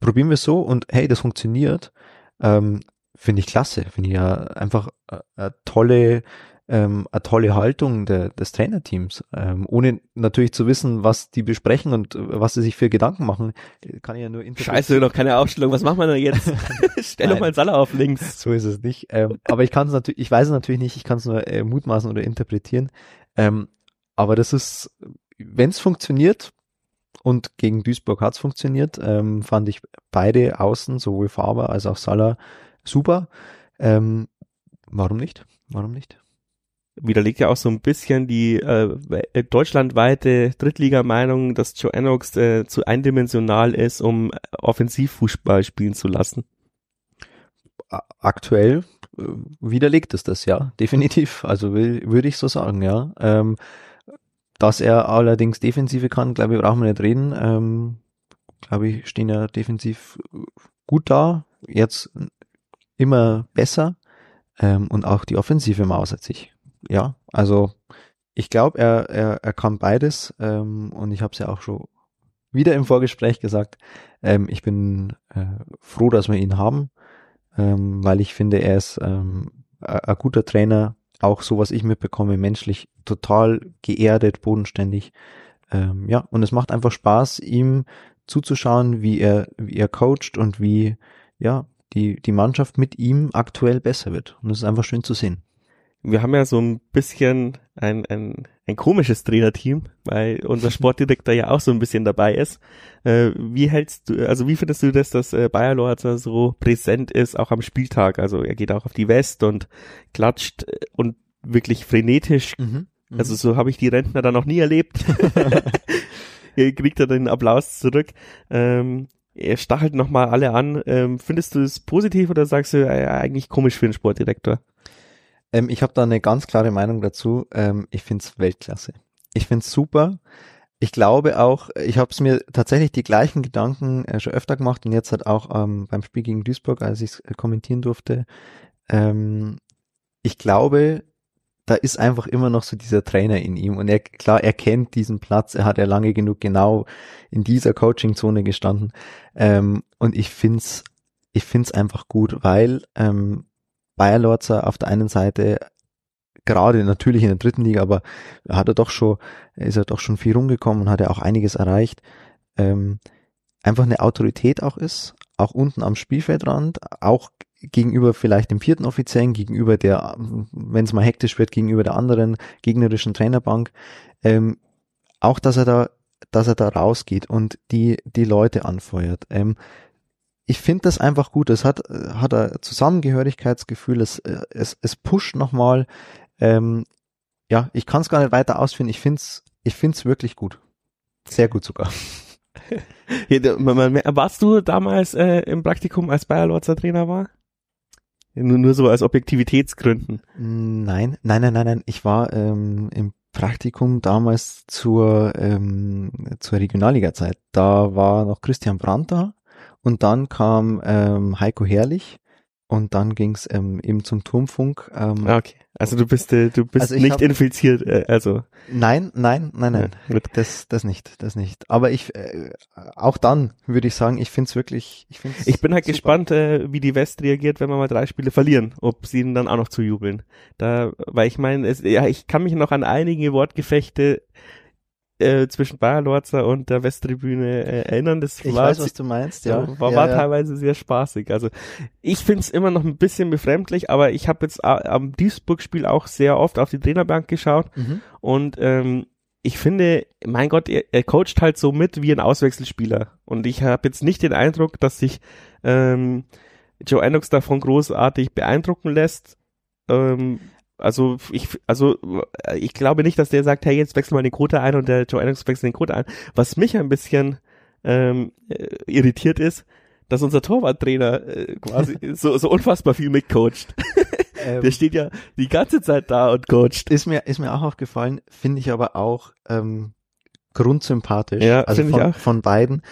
probieren wir es so und hey, das funktioniert. Ähm, finde ich klasse, finde ich ja einfach äh, eine tolle ähm, eine tolle Haltung der, des Trainerteams. Ähm, ohne natürlich zu wissen, was die besprechen und äh, was sie sich für Gedanken machen, kann ich ja nur interpretieren. Scheiße, noch keine Aufstellung. Was machen wir denn jetzt? [laughs] Stell doch mal Salah auf links. So ist es nicht. Ähm, aber ich kann es natürlich, ich weiß es natürlich nicht, ich kann es nur äh, mutmaßen oder interpretieren. Ähm, aber das ist, wenn es funktioniert, und gegen Duisburg hat es funktioniert, ähm, fand ich beide Außen, sowohl Faber als auch Salah, super. Ähm, warum nicht? Warum nicht? widerlegt ja auch so ein bisschen die äh, we- deutschlandweite Drittliga-Meinung, dass Joe Ennox äh, zu eindimensional ist, um Offensivfußball spielen zu lassen. Aktuell äh, widerlegt es das, ja, definitiv. Also will, würde ich so sagen, ja. Ähm, dass er allerdings Defensive kann, glaube ich, brauchen wir nicht reden. Ähm, glaube ich, stehen ja defensiv gut da. Jetzt immer besser. Ähm, und auch die Offensive mausert sich. Ja, also ich glaube, er, er, er kann beides. Ähm, und ich habe es ja auch schon wieder im Vorgespräch gesagt. Ähm, ich bin äh, froh, dass wir ihn haben ähm, weil ich finde, er ist ähm, ein ein guter Trainer, auch so, was ich mitbekomme, menschlich total geerdet, bodenständig. Ähm, ja, und es macht einfach Spaß, ihm zuzuschauen, wie er, wie er coacht und wie, ja, die, die Mannschaft mit ihm aktuell besser wird. Und es ist einfach schön zu sehen. Wir haben ja so ein bisschen ein, ein, ein komisches Trainerteam, weil unser Sportdirektor ja auch so ein bisschen dabei ist. Äh, wie hältst du, also wie findest du das, dass äh, Bayer Lorzer so präsent ist, auch am Spieltag? Also er geht auch auf die West und klatscht äh, und wirklich frenetisch Also so habe ich die Rentner dann noch nie erlebt. [laughs] Hier kriegt er den Applaus zurück. Ähm, er stachelt nochmal alle an. Ähm, findest du es positiv oder sagst du äh, eigentlich komisch für einen Sportdirektor? Ähm, ich habe da eine ganz klare Meinung dazu. Ähm, ich find's Weltklasse. Ich find's super. Ich glaube auch, ich habe es mir tatsächlich die gleichen Gedanken äh, schon öfter gemacht und jetzt halt auch ähm, beim Spiel gegen Duisburg, als ich äh, kommentieren durfte. Ähm, ich glaube, da ist einfach immer noch so dieser Trainer in ihm und er klar, er kennt diesen Platz, er hat ja lange genug genau in dieser Coaching-Zone gestanden ähm, und ich find's, ich find's einfach gut, weil ähm, Bayer Lorzer auf der einen Seite gerade natürlich in der dritten Liga, aber hat er doch schon, ist er doch schon viel rumgekommen und hat ja auch einiges erreicht. Ähm, einfach eine Autorität auch ist, auch unten am Spielfeldrand, auch gegenüber vielleicht dem vierten Offiziellen, gegenüber der, wenn es mal hektisch wird, gegenüber der anderen gegnerischen Trainerbank, ähm, auch dass er da, dass er da rausgeht und die die Leute anfeuert. Ähm, ich finde das einfach gut. Es hat hat ein Zusammengehörigkeitsgefühl. Es es es pusht nochmal ähm, ja, ich kann es gar nicht weiter ausführen. Ich find's, ich find's wirklich gut. Sehr gut sogar. [laughs] Warst du damals äh, im Praktikum, als Bayer Lorzer Trainer war? Nur, nur so als Objektivitätsgründen. Nein, nein, nein, nein, nein. Ich war ähm, im Praktikum damals zur, ähm, zur Regionalliga-Zeit. Da war noch Christian Brandt da und dann kam ähm, Heiko Herrlich und dann ging's ähm, eben zum Turmfunk. Ähm, ah, okay. Also du bist äh, du bist also nicht hab, infiziert, äh, also. Nein, nein, nein, nein. Ja, das, das nicht, das nicht. Aber ich äh, auch dann würde ich sagen, ich find's wirklich, ich find's Ich bin halt super. gespannt, äh, wie die West reagiert, wenn wir mal drei Spiele verlieren, ob sie ihnen dann auch noch zu jubeln. Da, weil ich meine, es, ja, ich kann mich noch an einige Wortgefechte äh, zwischen Bayer Lorzer und der Westtribüne äh, erinnern. Das ich war, weiß, was du meinst, ja. War, ja, war ja. teilweise sehr spaßig. Also ich finde es immer noch ein bisschen befremdlich, aber ich habe jetzt am Duisburg-Spiel auch sehr oft auf die Trainerbank geschaut mhm. und ähm, ich finde, mein Gott, er, er coacht halt so mit wie ein Auswechselspieler. Und ich habe jetzt nicht den Eindruck, dass sich ähm, Joe Ennox davon großartig beeindrucken lässt. Ähm, also ich, also ich glaube nicht, dass der sagt, hey, jetzt wechseln wir den Quote ein und der Joe Adams wechselt den Quote ein. Was mich ein bisschen ähm, äh, irritiert ist, dass unser Torwarttrainer äh, quasi [laughs] so, so unfassbar viel mitcoacht. Ähm, der steht ja die ganze Zeit da und coacht. Ist mir, ist mir auch aufgefallen, finde ich aber auch ähm, grundsympathisch. Ja, also von, ich auch. von beiden.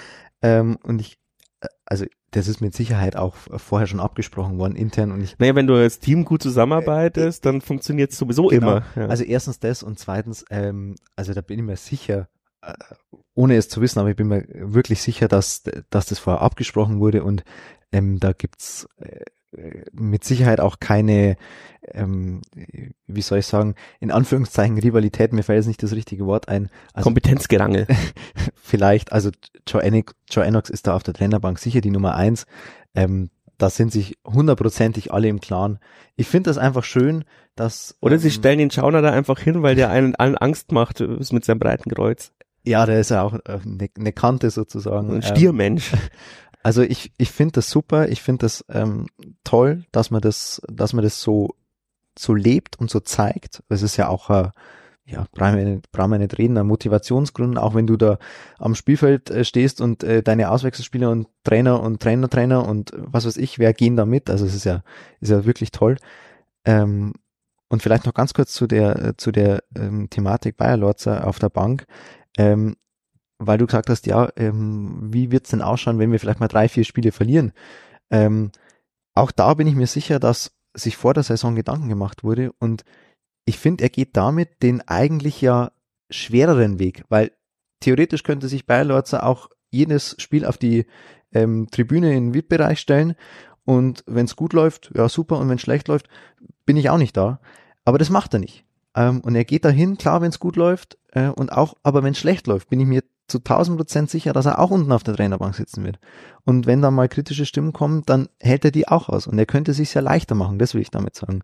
Ähm, und ich, äh, also das ist mit Sicherheit auch vorher schon abgesprochen worden, intern. Und ich, naja, wenn du als Team gut zusammenarbeitest, äh, dann funktioniert es sowieso genau. immer. Ja. Also erstens das und zweitens, ähm, also da bin ich mir sicher, äh, ohne es zu wissen, aber ich bin mir wirklich sicher, dass, dass das vorher abgesprochen wurde und ähm, da gibt's äh, mit Sicherheit auch keine, ähm, wie soll ich sagen, in Anführungszeichen Rivalität, mir fällt jetzt nicht das richtige Wort ein. Also, Kompetenzgerangel. [laughs] vielleicht, also Joe, Enoch, Joe Enox ist da auf der Trainerbank sicher die Nummer eins. Ähm, da sind sich hundertprozentig alle im Klaren. Ich finde das einfach schön, dass. Oder ähm, sie stellen den Schauner da einfach hin, weil der einen allen Angst macht, ist mit seinem breiten Kreuz. Ja, der ist ja auch eine, äh, eine Kante sozusagen. Ein Stiermensch. [laughs] Also ich, ich finde das super, ich finde das ähm, toll, dass man das, dass man das so, so lebt und so zeigt. Das ist ja auch, äh, ja, brauchen wir, nicht, brauchen wir nicht reden, ein Motivationsgrund, auch wenn du da am Spielfeld äh, stehst und äh, deine Auswechselspieler und Trainer und Trainer, Trainer und was weiß ich, wer gehen da mit. Also es ist ja, ist ja wirklich toll. Ähm, und vielleicht noch ganz kurz zu der, äh, zu der ähm, Thematik Bayer Lorzer auf der Bank. Ähm, weil du gesagt hast, ja, ähm, wie wird's denn ausschauen, wenn wir vielleicht mal drei, vier Spiele verlieren? Ähm, auch da bin ich mir sicher, dass sich vor der Saison Gedanken gemacht wurde und ich finde, er geht damit den eigentlich ja schwereren Weg, weil theoretisch könnte sich Bayer Lorzer auch jedes Spiel auf die ähm, Tribüne in VIP-Bereich stellen und wenn es gut läuft, ja super, und wenn schlecht läuft, bin ich auch nicht da. Aber das macht er nicht. Ähm, und er geht dahin, klar, wenn es gut läuft, äh, und auch, aber wenn es schlecht läuft, bin ich mir zu 1000 Prozent sicher, dass er auch unten auf der Trainerbank sitzen wird. Und wenn da mal kritische Stimmen kommen, dann hält er die auch aus. Und er könnte sich sehr leichter machen, das will ich damit sagen.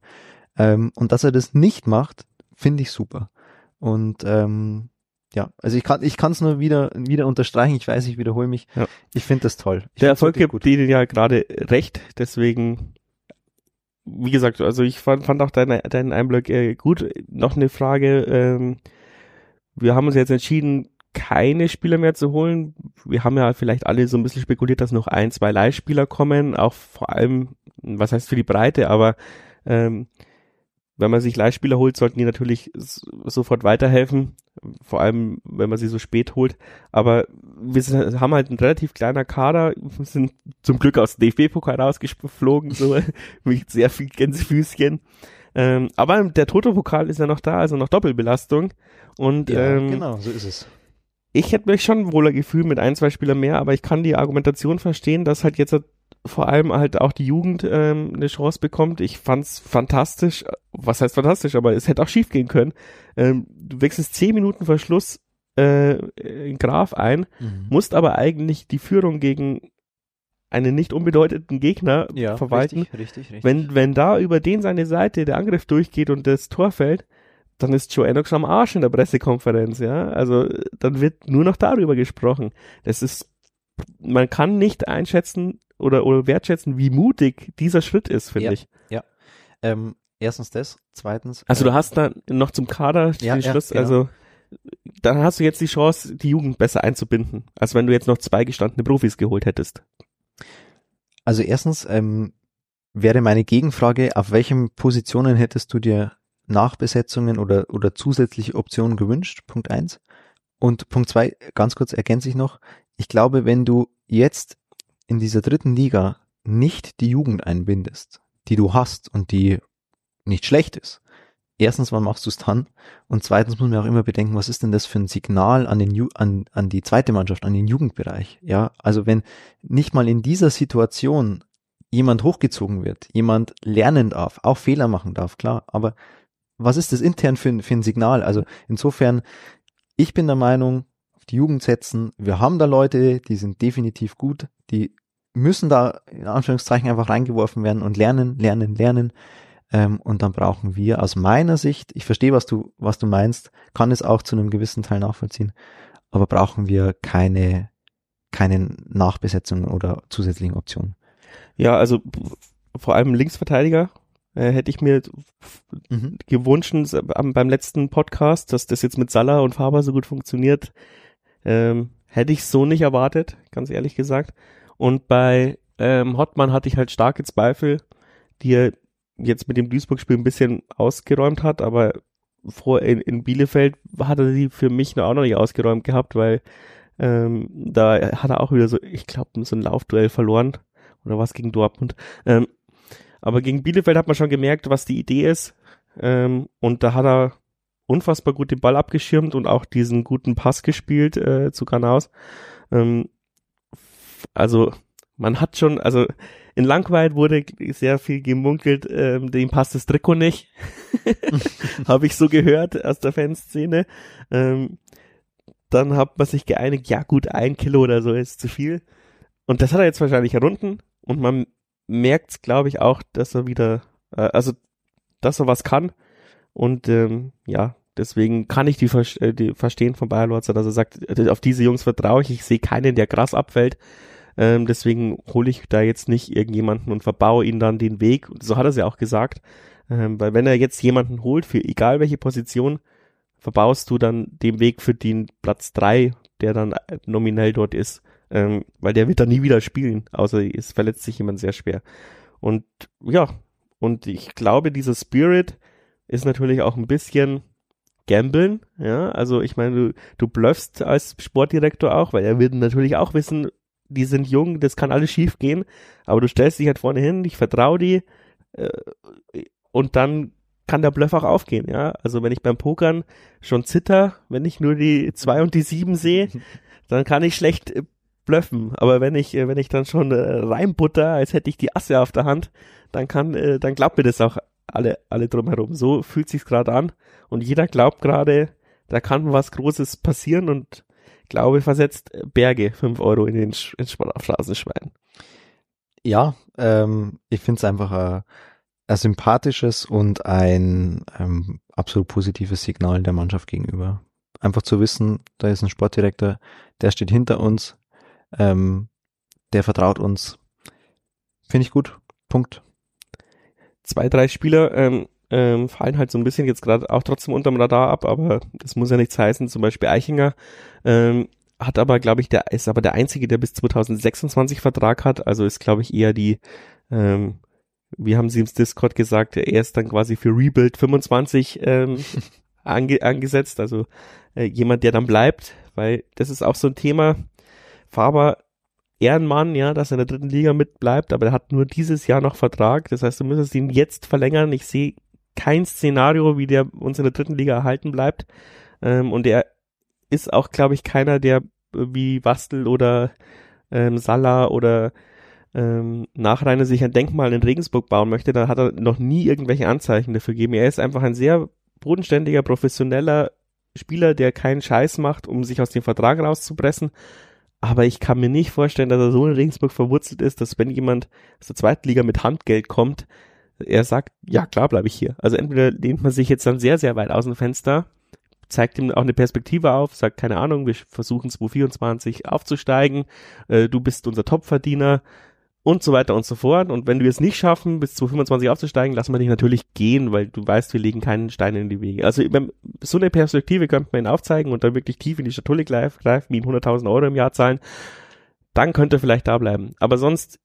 Ähm, und dass er das nicht macht, finde ich super. Und ähm, ja, also ich kann ich kann es nur wieder wieder unterstreichen. Ich weiß, ich wiederhole mich. Ja. Ich finde das toll. Ich Der Erfolg gibt denen ja gerade recht. Deswegen, wie gesagt, also ich fand, fand auch deinen deinen Einblick äh, gut. Noch eine Frage. Ähm, wir haben uns jetzt entschieden, keine Spieler mehr zu holen. Wir haben ja vielleicht alle so ein bisschen spekuliert, dass noch ein, zwei Leihspieler kommen, auch vor allem, was heißt für die Breite, aber ähm, wenn man sich Leihspieler holt, sollten die natürlich sofort weiterhelfen, vor allem wenn man sie so spät holt. Aber wir sind, haben halt ein relativ kleiner Kader, wir [laughs] sind zum Glück aus dem DFB-Pokal rausgeflogen, so [laughs] mit sehr viel Gänsefüßchen. Ähm, aber der Toto-Pokal ist ja noch da, also noch Doppelbelastung. Und ja, ähm, genau, so ist es ich hätte mich schon wohler gefühlt mit ein, zwei Spielern mehr, aber ich kann die Argumentation verstehen, dass halt jetzt vor allem halt auch die Jugend ähm, eine Chance bekommt. Ich fand's fantastisch. Was heißt fantastisch? Aber es hätte auch schief gehen können. Ähm, du wechselst zehn Minuten vor Schluss äh, in Graf ein, mhm. musst aber eigentlich die Führung gegen einen nicht unbedeutenden Gegner ja, verwalten. Richtig, richtig, richtig. Wenn, wenn da über den seine Seite der Angriff durchgeht und das Tor fällt, dann ist Joe schon am Arsch in der Pressekonferenz, ja. Also dann wird nur noch darüber gesprochen. Das ist, man kann nicht einschätzen oder, oder wertschätzen, wie mutig dieser Schritt ist, finde ja, ich. Ja. Ähm, Erstens das, zweitens. Also äh, du hast da noch zum Kader Ja, den ja, Schluss, genau. also dann hast du jetzt die Chance, die Jugend besser einzubinden, als wenn du jetzt noch zwei gestandene Profis geholt hättest. Also erstens ähm, wäre meine Gegenfrage, auf welchen Positionen hättest du dir Nachbesetzungen oder, oder zusätzliche Optionen gewünscht? Punkt eins. Und Punkt zwei, ganz kurz ergänze ich noch, ich glaube, wenn du jetzt in dieser dritten Liga nicht die Jugend einbindest, die du hast und die nicht schlecht ist, erstens, wann machst du es dann? Und zweitens muss man auch immer bedenken, was ist denn das für ein Signal an, den Ju an, an die zweite Mannschaft, an den Jugendbereich? Ja, also wenn nicht mal in dieser Situation jemand hochgezogen wird, jemand lernen darf, auch Fehler machen darf, klar, aber was ist das intern für, ein- für ein Signal? Also insofern, ich bin der Meinung, auf die Jugend setzen, wir haben da Leute, die sind definitiv gut, die müssen da in Anführungszeichen einfach reingeworfen werden und lernen, lernen, lernen. Ähm, und dann brauchen wir aus meiner Sicht, ich verstehe, was du, was du meinst, kann es auch zu einem gewissen Teil nachvollziehen, aber brauchen wir keine, keine Nachbesetzung oder zusätzlichen Optionen. Ja, also vor allem Linksverteidiger äh, hätte ich mir Mhm. gewünscht beim letzten Podcast, dass das jetzt mit Salah und Faber so gut funktioniert. Ähm, hätte ich so nicht erwartet, ganz ehrlich gesagt. Und bei ähm, Hottmann hatte ich halt starke Zweifel, die er jetzt mit dem Duisburg-Spiel ein bisschen ausgeräumt hat, aber vor in, in Bielefeld hat er die für mich noch auch noch nicht ausgeräumt gehabt, weil ähm, da hat er auch wieder so, ich glaube, so ein Laufduell verloren oder was gegen Dortmund. Ähm, aber gegen Bielefeld hat man schon gemerkt, was die Idee ist. Ähm, und da hat er unfassbar gut den Ball abgeschirmt und auch diesen guten Pass gespielt äh, zu Kanaus. Ähm, also man hat schon, also in Langweid wurde sehr viel gemunkelt, ähm, dem passt das Trikot nicht. [laughs] Habe ich so gehört aus der Fanszene. Ähm, dann hat man sich geeinigt, ja gut, ein Kilo oder so ist zu viel. Und das hat er jetzt wahrscheinlich errunden und man merkt, glaube ich, auch, dass er wieder, äh, also dass er was kann. Und ähm, ja, deswegen kann ich die, äh, die verstehen von Bayer Lorzer, dass er sagt, äh, auf diese Jungs vertraue ich, ich sehe keinen, der krass abfällt. Ähm, deswegen hole ich da jetzt nicht irgendjemanden und verbaue ihnen dann den Weg. So hat er es ja auch gesagt. Ähm, weil wenn er jetzt jemanden holt, für egal welche Position, verbaust du dann den Weg für den Platz drei, der dann äh, nominell dort ist. Ähm, weil der wird dann nie wieder spielen, außer es verletzt sich jemand sehr schwer. Und ja, und ich glaube, dieser Spirit ist natürlich auch ein bisschen gambeln, ja, also ich meine, du, du bluffst als Sportdirektor auch, weil er wird natürlich auch wissen, die sind jung, das kann alles schief gehen, aber du stellst dich halt vorne hin, ich vertraue die äh, und dann kann der Bluff auch aufgehen, ja, also wenn ich beim Pokern schon zitter, wenn ich nur die zwei und die sieben sehe, [laughs] dann kann ich schlecht bluffen, aber wenn ich, äh, wenn ich dann schon äh, reinbutter, als hätte ich die Asse auf der Hand, dann kann, äh, dann glaubt mir das auch alle, alle drumherum. So fühlt sich's gerade an und jeder glaubt gerade, da kann was Großes passieren und glaube versetzt Berge fünf Euro in den Sch ins Phrasenschwein. Ja, ähm, ich finde es einfach ein, ein sympathisches und ein ähm, absolut positives Signal der Mannschaft gegenüber. Einfach zu wissen, da ist ein Sportdirektor, der steht hinter uns, ähm, der vertraut uns. Finde ich gut. Punkt. Zwei, drei Spieler ähm, ähm, fallen halt so ein bisschen jetzt gerade auch trotzdem unterm Radar ab, aber das muss ja nichts heißen. Zum Beispiel Eichinger ähm, hat aber, glaube ich, der ist aber der einzige, der bis 2026 Vertrag hat. Also ist, glaube ich, eher die, ähm, wie haben sie im Discord gesagt, er ist dann quasi für Rebuild 25 ähm, [laughs] ange angesetzt. Also äh, jemand, der dann bleibt, weil das ist auch so ein Thema. Faber Ehrenmann, ja, dass er in der dritten Liga mitbleibt, aber er hat nur dieses Jahr noch Vertrag. Das heißt, du müsstest ihn jetzt verlängern. Ich sehe kein Szenario, wie der uns in der dritten Liga erhalten bleibt. Ähm, und er ist auch, glaube ich, keiner, der wie Wastel oder ähm, Salah oder ähm, Nachreiner sich ein Denkmal in Regensburg bauen möchte. Da hat er noch nie irgendwelche Anzeichen dafür gegeben. Er ist einfach ein sehr bodenständiger, professioneller Spieler, der keinen Scheiß macht, um sich aus dem Vertrag rauszupressen. Aber ich kann mir nicht vorstellen, dass er so in Regensburg verwurzelt ist, dass wenn jemand aus der zweiten Liga mit Handgeld kommt, er sagt, ja klar bleibe ich hier. Also entweder lehnt man sich jetzt dann sehr, sehr weit aus dem Fenster, zeigt ihm auch eine Perspektive auf, sagt, keine Ahnung, wir versuchen 2024 aufzusteigen, äh, du bist unser Topverdiener, und so weiter und so fort. Und wenn wir es nicht schaffen, bis zu 25 aufzusteigen, lassen wir dich natürlich gehen, weil du weißt, wir legen keinen Stein in die Wege. Also so eine Perspektive könnte man ihn aufzeigen und dann wirklich tief in die Schatulle greifen, wie ihn 100.000 Euro im Jahr zahlen. Dann könnte er vielleicht da bleiben. Aber sonst,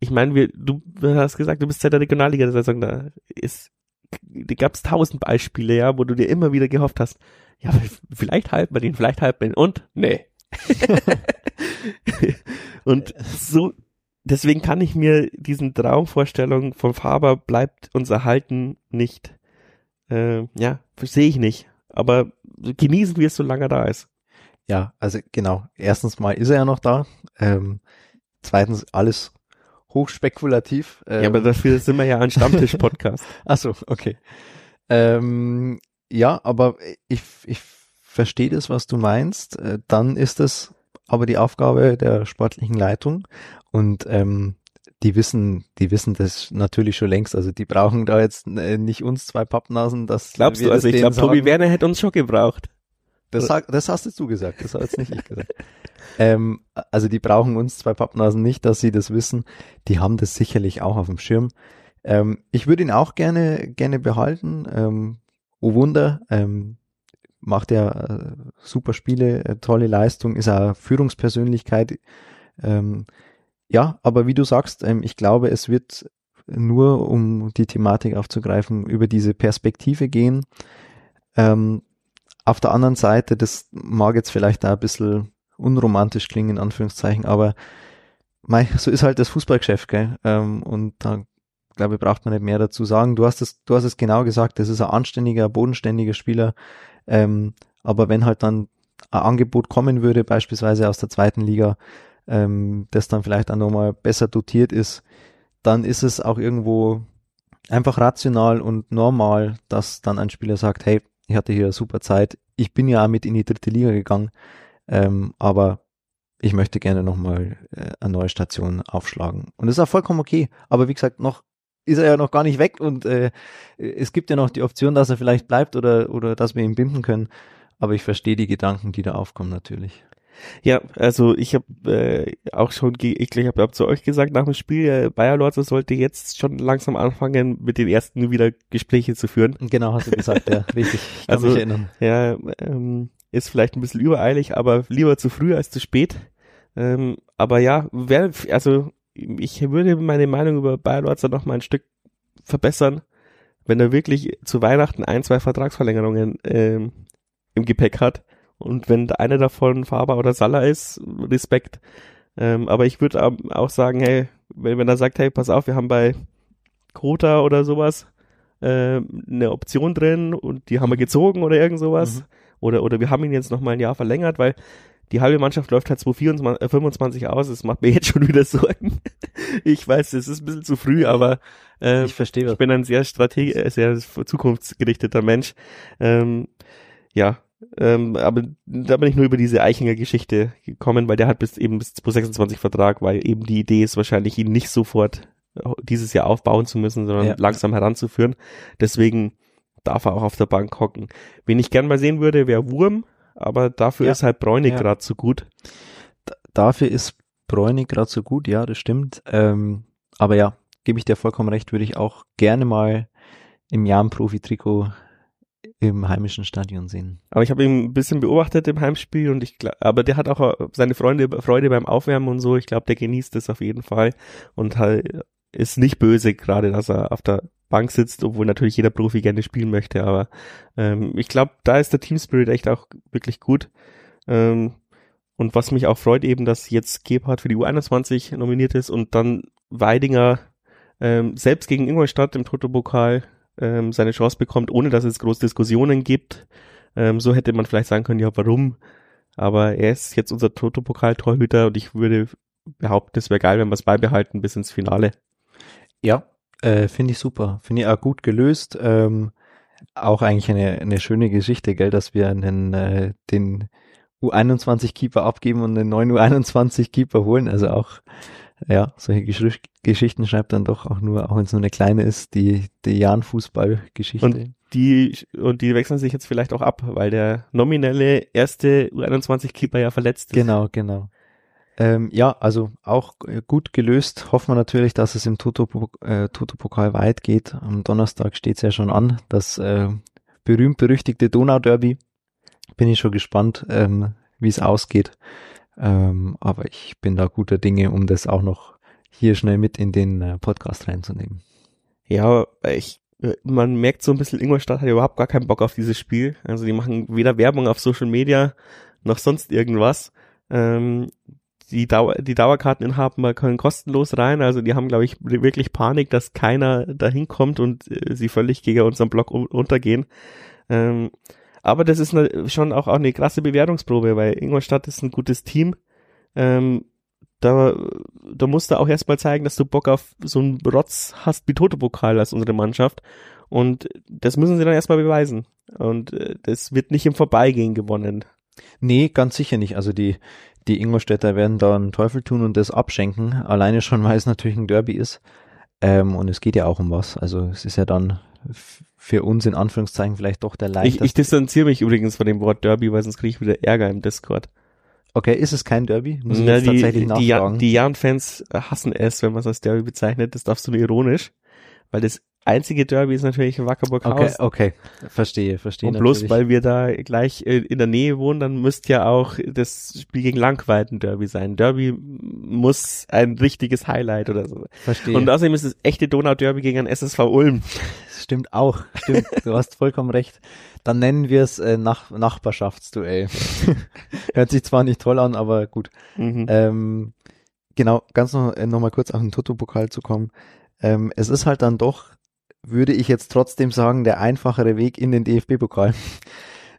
ich meine, wir, du hast gesagt, du bist seit der Regionalliga-Saison da. Ist, da gab es tausend Beispiele, ja, wo du dir immer wieder gehofft hast, ja, vielleicht halten wir den, vielleicht halten wir den und nee. [laughs] [laughs] und so, deswegen kann ich mir diesen Traumvorstellung von Faber bleibt uns erhalten nicht, äh, ja, sehe ich nicht. Aber genießen wir es, solange er da ist. Ja, also genau. Erstens mal ist er ja noch da. Ähm, zweitens alles hochspekulativ. Ähm, ja, aber dafür sind wir ja ein Stammtisch-Podcast. [laughs] Ach so, okay. Ähm, ja, aber ich, ich verstehe das, was du meinst. Äh, dann ist es aber die Aufgabe der sportlichen Leitung und ähm, die wissen, die wissen das natürlich schon längst. Also die brauchen da jetzt äh, nicht uns zwei Pappnasen. Das glaubst du? Also ich glaube, Tobi Werner hätte uns schon gebraucht. Das, das hast du gesagt. Das hat jetzt nicht ich gesagt. [laughs] ähm, also die brauchen uns zwei Pappnasen nicht, dass sie das wissen. Die haben das sicherlich auch auf dem Schirm. Ähm, ich würde ihn auch gerne gerne behalten. Ähm, oh Wunder. Ähm, macht er äh, super Spiele, äh, tolle Leistung, ist er Führungspersönlichkeit. Ähm, ja, aber wie du sagst, ähm, ich glaube, es wird nur, um die Thematik aufzugreifen, über diese Perspektive gehen. Ähm, auf der anderen Seite, das mag jetzt vielleicht da ein bisschen unromantisch klingen, in Anführungszeichen, aber mei, so ist halt das Fußballgeschäft, gell? Ähm, und da glaube braucht man nicht mehr dazu sagen. Du hast es, du hast es genau gesagt, das ist ein anständiger, bodenständiger Spieler, ähm, aber wenn halt dann ein Angebot kommen würde, beispielsweise aus der zweiten Liga, ähm, das dann vielleicht auch nochmal besser dotiert ist, dann ist es auch irgendwo einfach rational und normal, dass dann ein Spieler sagt, hey, ich hatte hier super Zeit, ich bin ja auch mit in die dritte Liga gegangen, ähm, aber ich möchte gerne nochmal äh, eine neue Station aufschlagen. Und das ist auch vollkommen okay. Aber wie gesagt, noch ist er ja noch gar nicht weg und äh, es gibt ja noch die Option, dass er vielleicht bleibt oder, oder dass wir ihn binden können. Aber ich verstehe die Gedanken, die da aufkommen natürlich. Ja, also ich habe äh, auch schon, ich ich habe hab zu euch gesagt nach dem Spiel, äh, Bayer Lorzer sollte jetzt schon langsam anfangen, mit den ersten wieder Gespräche zu führen. Genau, hast du gesagt, ja, [laughs] richtig. Ich kann also, mich erinnern. Ja, ähm, ist vielleicht ein bisschen übereilig, aber lieber zu früh als zu spät. Ähm, aber ja, wer, also ich würde meine Meinung über Bayer Lorzer noch mal ein Stück verbessern, wenn er wirklich zu Weihnachten ein, zwei Vertragsverlängerungen ähm, im Gepäck hat. Und wenn einer davon Faber oder Salah ist, Respekt. Ähm, aber ich würde auch sagen, hey, wenn, wenn er sagt, hey, pass auf, wir haben bei Kota oder sowas äh, eine Option drin und die haben wir gezogen oder irgend sowas. Mhm. Oder, oder wir haben ihn jetzt noch mal ein Jahr verlängert, weil die halbe Mannschaft läuft halt 2025 äh, aus. Das macht mir jetzt schon wieder [laughs] Sorgen. ich weiß, es ist ein bisschen zu früh, aber äh, ich verstehe. Ich bin ein sehr strategisch, äh, sehr zukunftsgerichteter Mensch. Ähm, ja, ähm, aber da bin ich nur über diese Eichinger Geschichte gekommen, weil der hat bis eben bis 2026 Vertrag, weil eben die Idee ist wahrscheinlich ihn nicht sofort dieses Jahr aufbauen zu müssen, sondern ja. langsam heranzuführen. Deswegen darf er auch auf der Bank hocken. Wen ich gern mal sehen würde, wäre Wurm, aber dafür ja. ist halt Bräunig ja. gerade zu gut. D dafür ist Bräunig gerade so gut, ja, das stimmt. Ähm, aber ja, gebe ich dir vollkommen recht, würde ich auch gerne mal im Jahr ein Profi-Trikot im heimischen Stadion sehen. Aber ich habe ihn ein bisschen beobachtet im Heimspiel und ich glaube, aber der hat auch seine Freunde, Freude beim Aufwärmen und so. Ich glaube, der genießt es auf jeden Fall und halt ist nicht böse, gerade dass er auf der Bank sitzt, obwohl natürlich jeder Profi gerne spielen möchte. Aber ähm, ich glaube, da ist der Team Spirit echt auch wirklich gut. Ähm, und was mich auch freut, eben, dass jetzt Gebhardt für die U21 nominiert ist und dann Weidinger ähm, selbst gegen Ingolstadt im Toto-Pokal ähm, seine Chance bekommt, ohne dass es große Diskussionen gibt. Ähm, so hätte man vielleicht sagen können, ja, warum? Aber er ist jetzt unser Toto-Pokal-Torhüter und ich würde behaupten, es wäre geil, wenn wir es beibehalten bis ins Finale. Ja, äh, finde ich super. Finde ich auch gut gelöst. Ähm, auch eigentlich eine, eine schöne Geschichte, gell, dass wir einen, äh, den U21-Keeper abgeben und einen neuen U21-Keeper holen. Also auch ja, solche Gesch Geschichten schreibt dann doch auch nur, auch wenn es nur eine kleine ist, die, die Jan-Fußball-Geschichte. Und die, und die wechseln sich jetzt vielleicht auch ab, weil der nominelle erste U21-Keeper ja verletzt ist. Genau, genau. Ähm, ja, also auch äh, gut gelöst. Hoffen wir natürlich, dass es im Toto-Pokal äh, Toto weit geht. Am Donnerstag steht es ja schon an, das äh, berühmt-berüchtigte Donau-Derby. Bin ich schon gespannt, ähm, wie es ausgeht. Ähm, aber ich bin da guter Dinge, um das auch noch hier schnell mit in den äh, Podcast reinzunehmen. Ja, ich, äh, man merkt so ein bisschen, Ingolstadt hat überhaupt gar keinen Bock auf dieses Spiel. Also die machen weder Werbung auf Social Media noch sonst irgendwas. Ähm, die, Dauer, die Dauerkarteninhaber können kostenlos rein. Also die haben, glaube ich, wirklich Panik, dass keiner dahin kommt und äh, sie völlig gegen unseren Block untergehen. Ähm, aber das ist eine, schon auch, auch eine krasse Bewertungsprobe, weil Ingolstadt ist ein gutes Team. Ähm, da, da musst du auch erstmal zeigen, dass du Bock auf so einen Rotz hast wie Toto-Pokal als unsere Mannschaft. Und das müssen sie dann erstmal beweisen. Und äh, das wird nicht im Vorbeigehen gewonnen. Nee, ganz sicher nicht. Also die, die Ingolstädter werden da einen Teufel tun und das abschenken. Alleine schon, weil es natürlich ein Derby ist. Ähm, und es geht ja auch um was. Also es ist ja dann für uns in Anführungszeichen vielleicht doch der leichteste. Ich, ich distanziere mich übrigens von dem Wort Derby, weil sonst kriege ich wieder Ärger im Discord. Okay, ist es kein Derby? Muss ich Na, jetzt die, tatsächlich nachfragen. Die, die Jan-Fans hassen es, wenn man es als Derby bezeichnet. Das darfst du nur ironisch, weil das einzige Derby ist natürlich Wackerburg Okay, okay, verstehe, verstehe. Und bloß weil wir da gleich in der Nähe wohnen, dann müsste ja auch das Spiel gegen Langweiten Derby sein. Derby muss ein richtiges Highlight oder so. Verstehe. Und außerdem ist es echte Donau-Derby gegen ein SSV Ulm. [laughs] Stimmt auch, stimmt. Du hast vollkommen recht. Dann nennen wir es äh, Nach Nachbarschaftsduell. [laughs] Hört sich zwar nicht toll an, aber gut. Mhm. Ähm, genau, ganz noch, äh, noch mal kurz auf den Toto-Pokal zu kommen. Ähm, es ist halt dann doch würde ich jetzt trotzdem sagen, der einfachere Weg in den DFB-Pokal.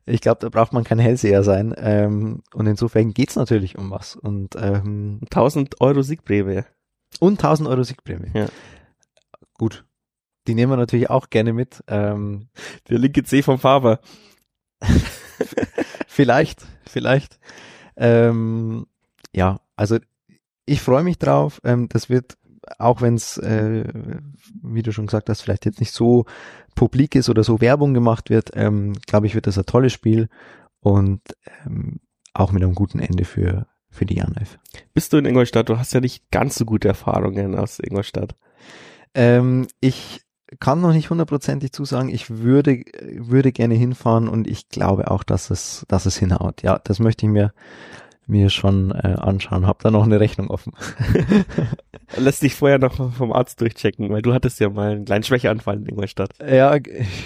Ich glaube, da braucht man kein Hellseher sein. Ähm, und insofern geht's natürlich um was. Und ähm, 1000 Euro Siegprämie. Und 1000 Euro Siegprämie. Ja. Gut. Die nehmen wir natürlich auch gerne mit. Ähm, Der linke C vom Faber. [laughs] vielleicht, vielleicht. Ähm, ja, also ich freue mich drauf. Ähm, das wird auch wenn es, äh, wie du schon gesagt hast, vielleicht jetzt nicht so publik ist oder so Werbung gemacht wird, ähm, glaube ich, wird das ein tolles Spiel und ähm, auch mit einem guten Ende für, für die Janef. Bist du in Ingolstadt? Du hast ja nicht ganz so gute Erfahrungen aus Ingolstadt. Ähm, ich kann noch nicht hundertprozentig zusagen. Ich würde, würde gerne hinfahren und ich glaube auch, dass es, dass es hinhaut. Ja, das möchte ich mir mir schon äh, anschauen. Hab da noch eine Rechnung offen. [laughs] Lass dich vorher noch vom Arzt durchchecken, weil du hattest ja mal einen kleinen Schwächeanfall in Ingolstadt. Ja,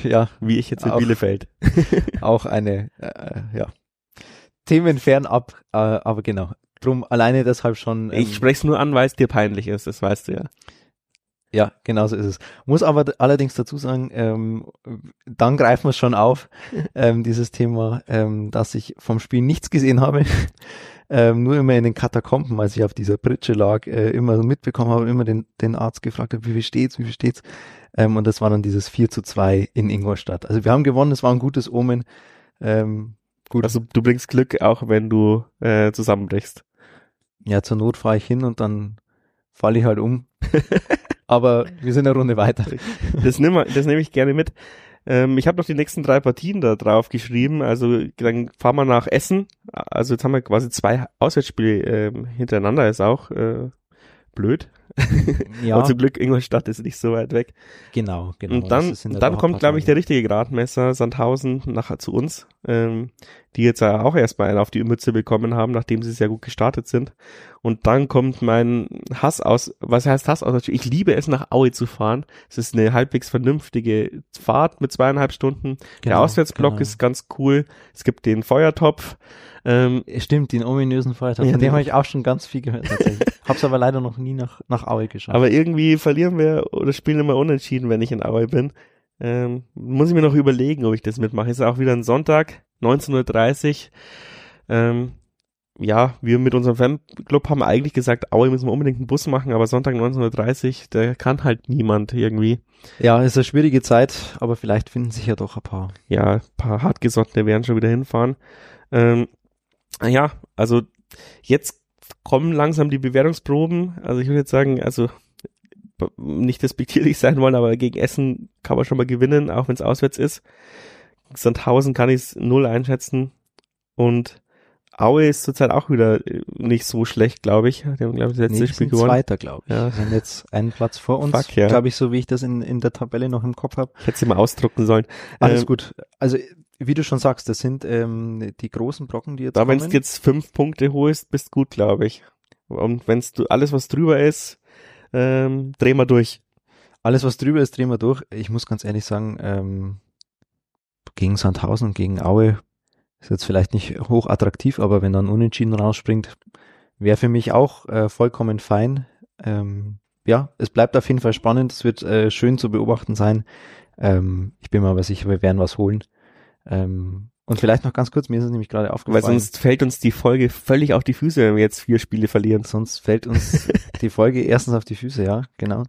ja. Wie ich jetzt in auch, Bielefeld. [laughs] auch eine, äh, ja. Themen fernab, äh, aber genau. Drum alleine deshalb schon. Ähm, ich spreche es nur an, weil es dir peinlich ist, das weißt du ja. Ja, genau so ist es. Muss aber allerdings dazu sagen, ähm, dann greifen wir es schon auf, [laughs] ähm, dieses Thema, ähm, dass ich vom Spiel nichts gesehen habe. [laughs] ähm, nur immer in den Katakomben, als ich auf dieser Pritsche lag, äh, immer mitbekommen habe, immer den, den Arzt gefragt habe, wie viel steht's, wie viel steht's. Ähm, und das war dann dieses 4 zu 2 in Ingolstadt. Also wir haben gewonnen, es war ein gutes Omen. Ähm, gut. Also du bringst Glück, auch wenn du äh, zusammenbrichst. Ja, zur Not fahre ich hin und dann falle ich halt um. [laughs] aber wir sind eine Runde weiter. [laughs] Das nehme das nehm ich gerne mit. Ähm, ich habe noch die nächsten drei Partien da drauf geschrieben. Also dann fahren wir nach Essen. Also jetzt haben wir quasi zwei Auswärtsspiele ähm, hintereinander. Ist auch äh, blöd. [laughs] Ja. Aber zum Glück Ingolstadt ist nicht so weit weg. Genau, genau. Und dann, dann kommt, glaube ich, der richtige Gradmesser Sandhausen nachher zu uns, ähm, die jetzt ja auch erstmal einen auf die Mütze bekommen haben, nachdem sie sehr gut gestartet sind. Und dann kommt mein Hass aus, was heißt Hass aus? Ich liebe es, nach Aue zu fahren. Es ist eine halbwegs vernünftige Fahrt mit zweieinhalb Stunden. Genau, der Auswärtsblock genau. ist ganz cool. Es gibt den Feuertopf. Ähm, Stimmt, den ominösen Feiertag. Ja, Von dem habe ich auch schon ganz viel gehört tatsächlich. [laughs] Hab's aber leider noch nie nach, nach Aue geschafft. Aber irgendwie verlieren wir oder spielen immer unentschieden, wenn ich in Aue bin. Ähm, muss ich mir noch überlegen, ob ich das mitmache. Ist auch wieder ein Sonntag, 19.30 Uhr. Ähm, ja, wir mit unserem Fanclub haben eigentlich gesagt, Aue müssen wir unbedingt einen Bus machen, aber Sonntag 19.30 Uhr, da kann halt niemand irgendwie. Ja, ist eine schwierige Zeit, aber vielleicht finden sich ja doch ein paar. Ja, ein paar hartgesottene werden schon wieder hinfahren. Ähm, ja, also jetzt kommen langsam die Bewertungsproben. Also ich würde jetzt sagen, also nicht despektierlich [laughs] sein wollen, aber gegen Essen kann man schon mal gewinnen, auch wenn es auswärts ist. Sandhausen kann ich es null einschätzen. Und Aue ist zurzeit auch wieder äh, nicht so schlecht, glaube ich. Die haben, glaube ich, das letzte Spiel sind gewonnen. Zweiter, glaube ich. Ja. Wir sind jetzt einen Platz vor uns, Fuck, ja. glaube ich, so wie ich das in, in der Tabelle noch im Kopf habe. Ich hätte sie mal ausdrucken sollen. Alles Ähm, gut. Also, wie du schon sagst, das sind ähm, die großen Brocken, die jetzt Da, wenn du jetzt fünf Punkte holst, bist gut, glaube ich. Und wenn du alles, was drüber ist, ähm, dreh mal durch. Alles, was drüber ist, drehen wir durch. Ich muss ganz ehrlich sagen, ähm, gegen Sandhausen gegen Aue ist jetzt vielleicht nicht hoch attraktiv, aber wenn dann Unentschieden rausspringt, wäre für mich auch äh, vollkommen fein. Ähm, ja, es bleibt auf jeden Fall spannend. Es wird äh, schön zu beobachten sein. Ähm, ich bin mir aber sicher, wir werden was holen. Ähm, und vielleicht noch ganz kurz, mir ist es nämlich gerade Weil aufgefallen. sonst fällt uns die Folge völlig auf die Füße, wenn wir jetzt vier Spiele verlieren. Sonst fällt uns [laughs] die Folge erstens auf die Füße, ja, genau.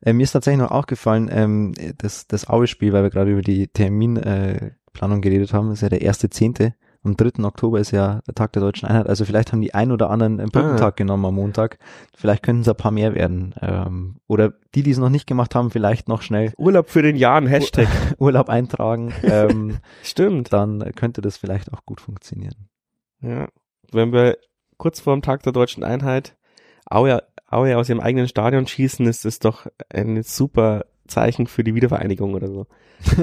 Äh, mir ist tatsächlich noch aufgefallen, ähm, das, das Aue-Spiel, weil wir gerade über die Terminplanung äh, Planung geredet haben, ist ja der erste Zehnte. Am 3. Oktober ist ja der Tag der Deutschen Einheit. Also vielleicht haben die ein oder anderen einen Brückentag genommen am Montag. Vielleicht könnten es ein paar mehr werden. Ähm, oder die, die es noch nicht gemacht haben, vielleicht noch schnell Urlaub für den Jahren, Hashtag. [laughs] Urlaub eintragen. ähm, [laughs] Stimmt. dann könnte das vielleicht auch gut funktionieren. Ja. Wenn wir kurz vor dem Tag der deutschen Einheit Aue, Aue aus ihrem eigenen Stadion schießen, ist das doch ein super Zeichen für die Wiedervereinigung oder so. [laughs]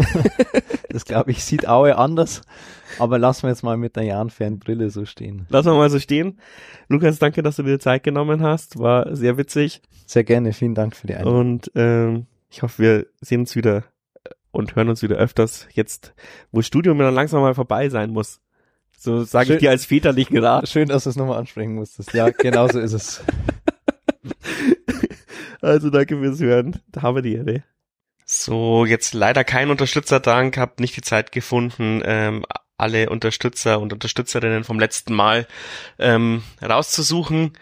Das glaube ich, sieht Aue anders. Aber lassen wir jetzt mal mit der Jan-Fan-Brille so stehen. Lassen wir mal so stehen. Lukas, danke, dass du dir Zeit genommen hast. War sehr witzig. Sehr gerne, vielen Dank für die Einladung. Und ähm, ich hoffe, wir sehen uns wieder und hören uns wieder öfters jetzt, wo Studium dann langsam mal vorbei sein muss. So sage ich dir als väterlichen Rat. Schön, dass du es nochmal ansprechen musstest. Ja, genau so ist es. [laughs] Also danke fürs Hören. Da haben wir die Ehre. So, jetzt leider kein Unterstützerdank, hab nicht die Zeit gefunden, ähm, alle Unterstützer und Unterstützerinnen vom letzten Mal ähm, rauszusuchen.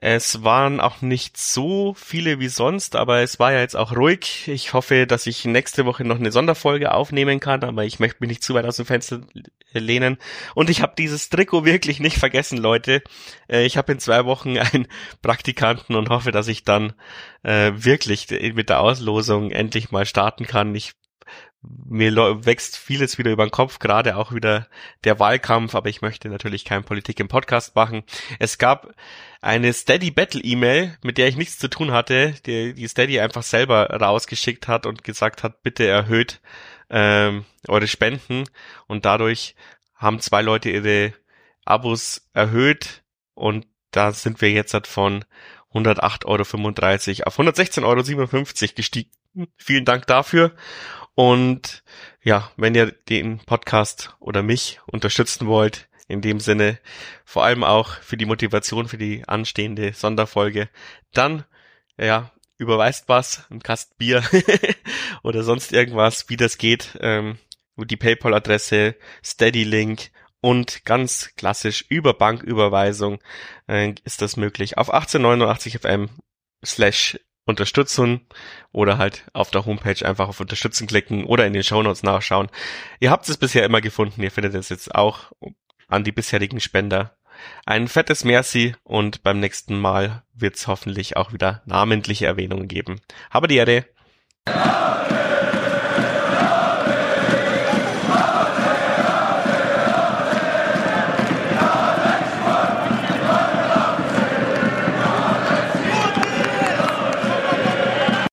Es waren auch nicht so viele wie sonst, aber es war ja jetzt auch ruhig. Ich hoffe, dass ich nächste Woche noch eine Sonderfolge aufnehmen kann, aber ich möchte mich nicht zu weit aus dem Fenster lehnen. Und ich habe dieses Trikot wirklich nicht vergessen, Leute. Äh, ich habe in zwei Wochen [laughs] einen Praktikanten und hoffe, dass ich dann äh, wirklich mit der Auslosung endlich mal starten kann. Ich mir wächst vieles wieder über den Kopf, gerade auch wieder der Wahlkampf, aber ich möchte natürlich keine Politik im Podcast machen. Es gab eine Steady Battle E-Mail, mit der ich nichts zu tun hatte, die, die Steady einfach selber rausgeschickt hat und gesagt hat, bitte erhöht ähm, eure Spenden und dadurch haben zwei Leute ihre Abos erhöht und da sind wir jetzt halt von 108,35 Euro auf 116,57 Euro gestiegen. Vielen Dank dafür. Und ja, wenn ihr den Podcast oder mich unterstützen wollt, in dem Sinne, vor allem auch für die Motivation für die anstehende Sonderfolge, dann, ja, überweist was, ein Kasten Bier [laughs] oder sonst irgendwas, wie das geht, ähm, die PayPal-Adresse, Steady-Link und ganz klassisch über Banküberweisung äh, ist das möglich. Auf 1889 FM slash Unterstützung oder halt auf der Homepage einfach auf Unterstützen klicken oder in den Shownotes nachschauen. Ihr habt es bisher immer gefunden, ihr findet es jetzt auch an die bisherigen Spender. Ein fettes Merci und beim nächsten Mal wird es hoffentlich auch wieder namentliche Erwähnungen geben. Habe die Erde.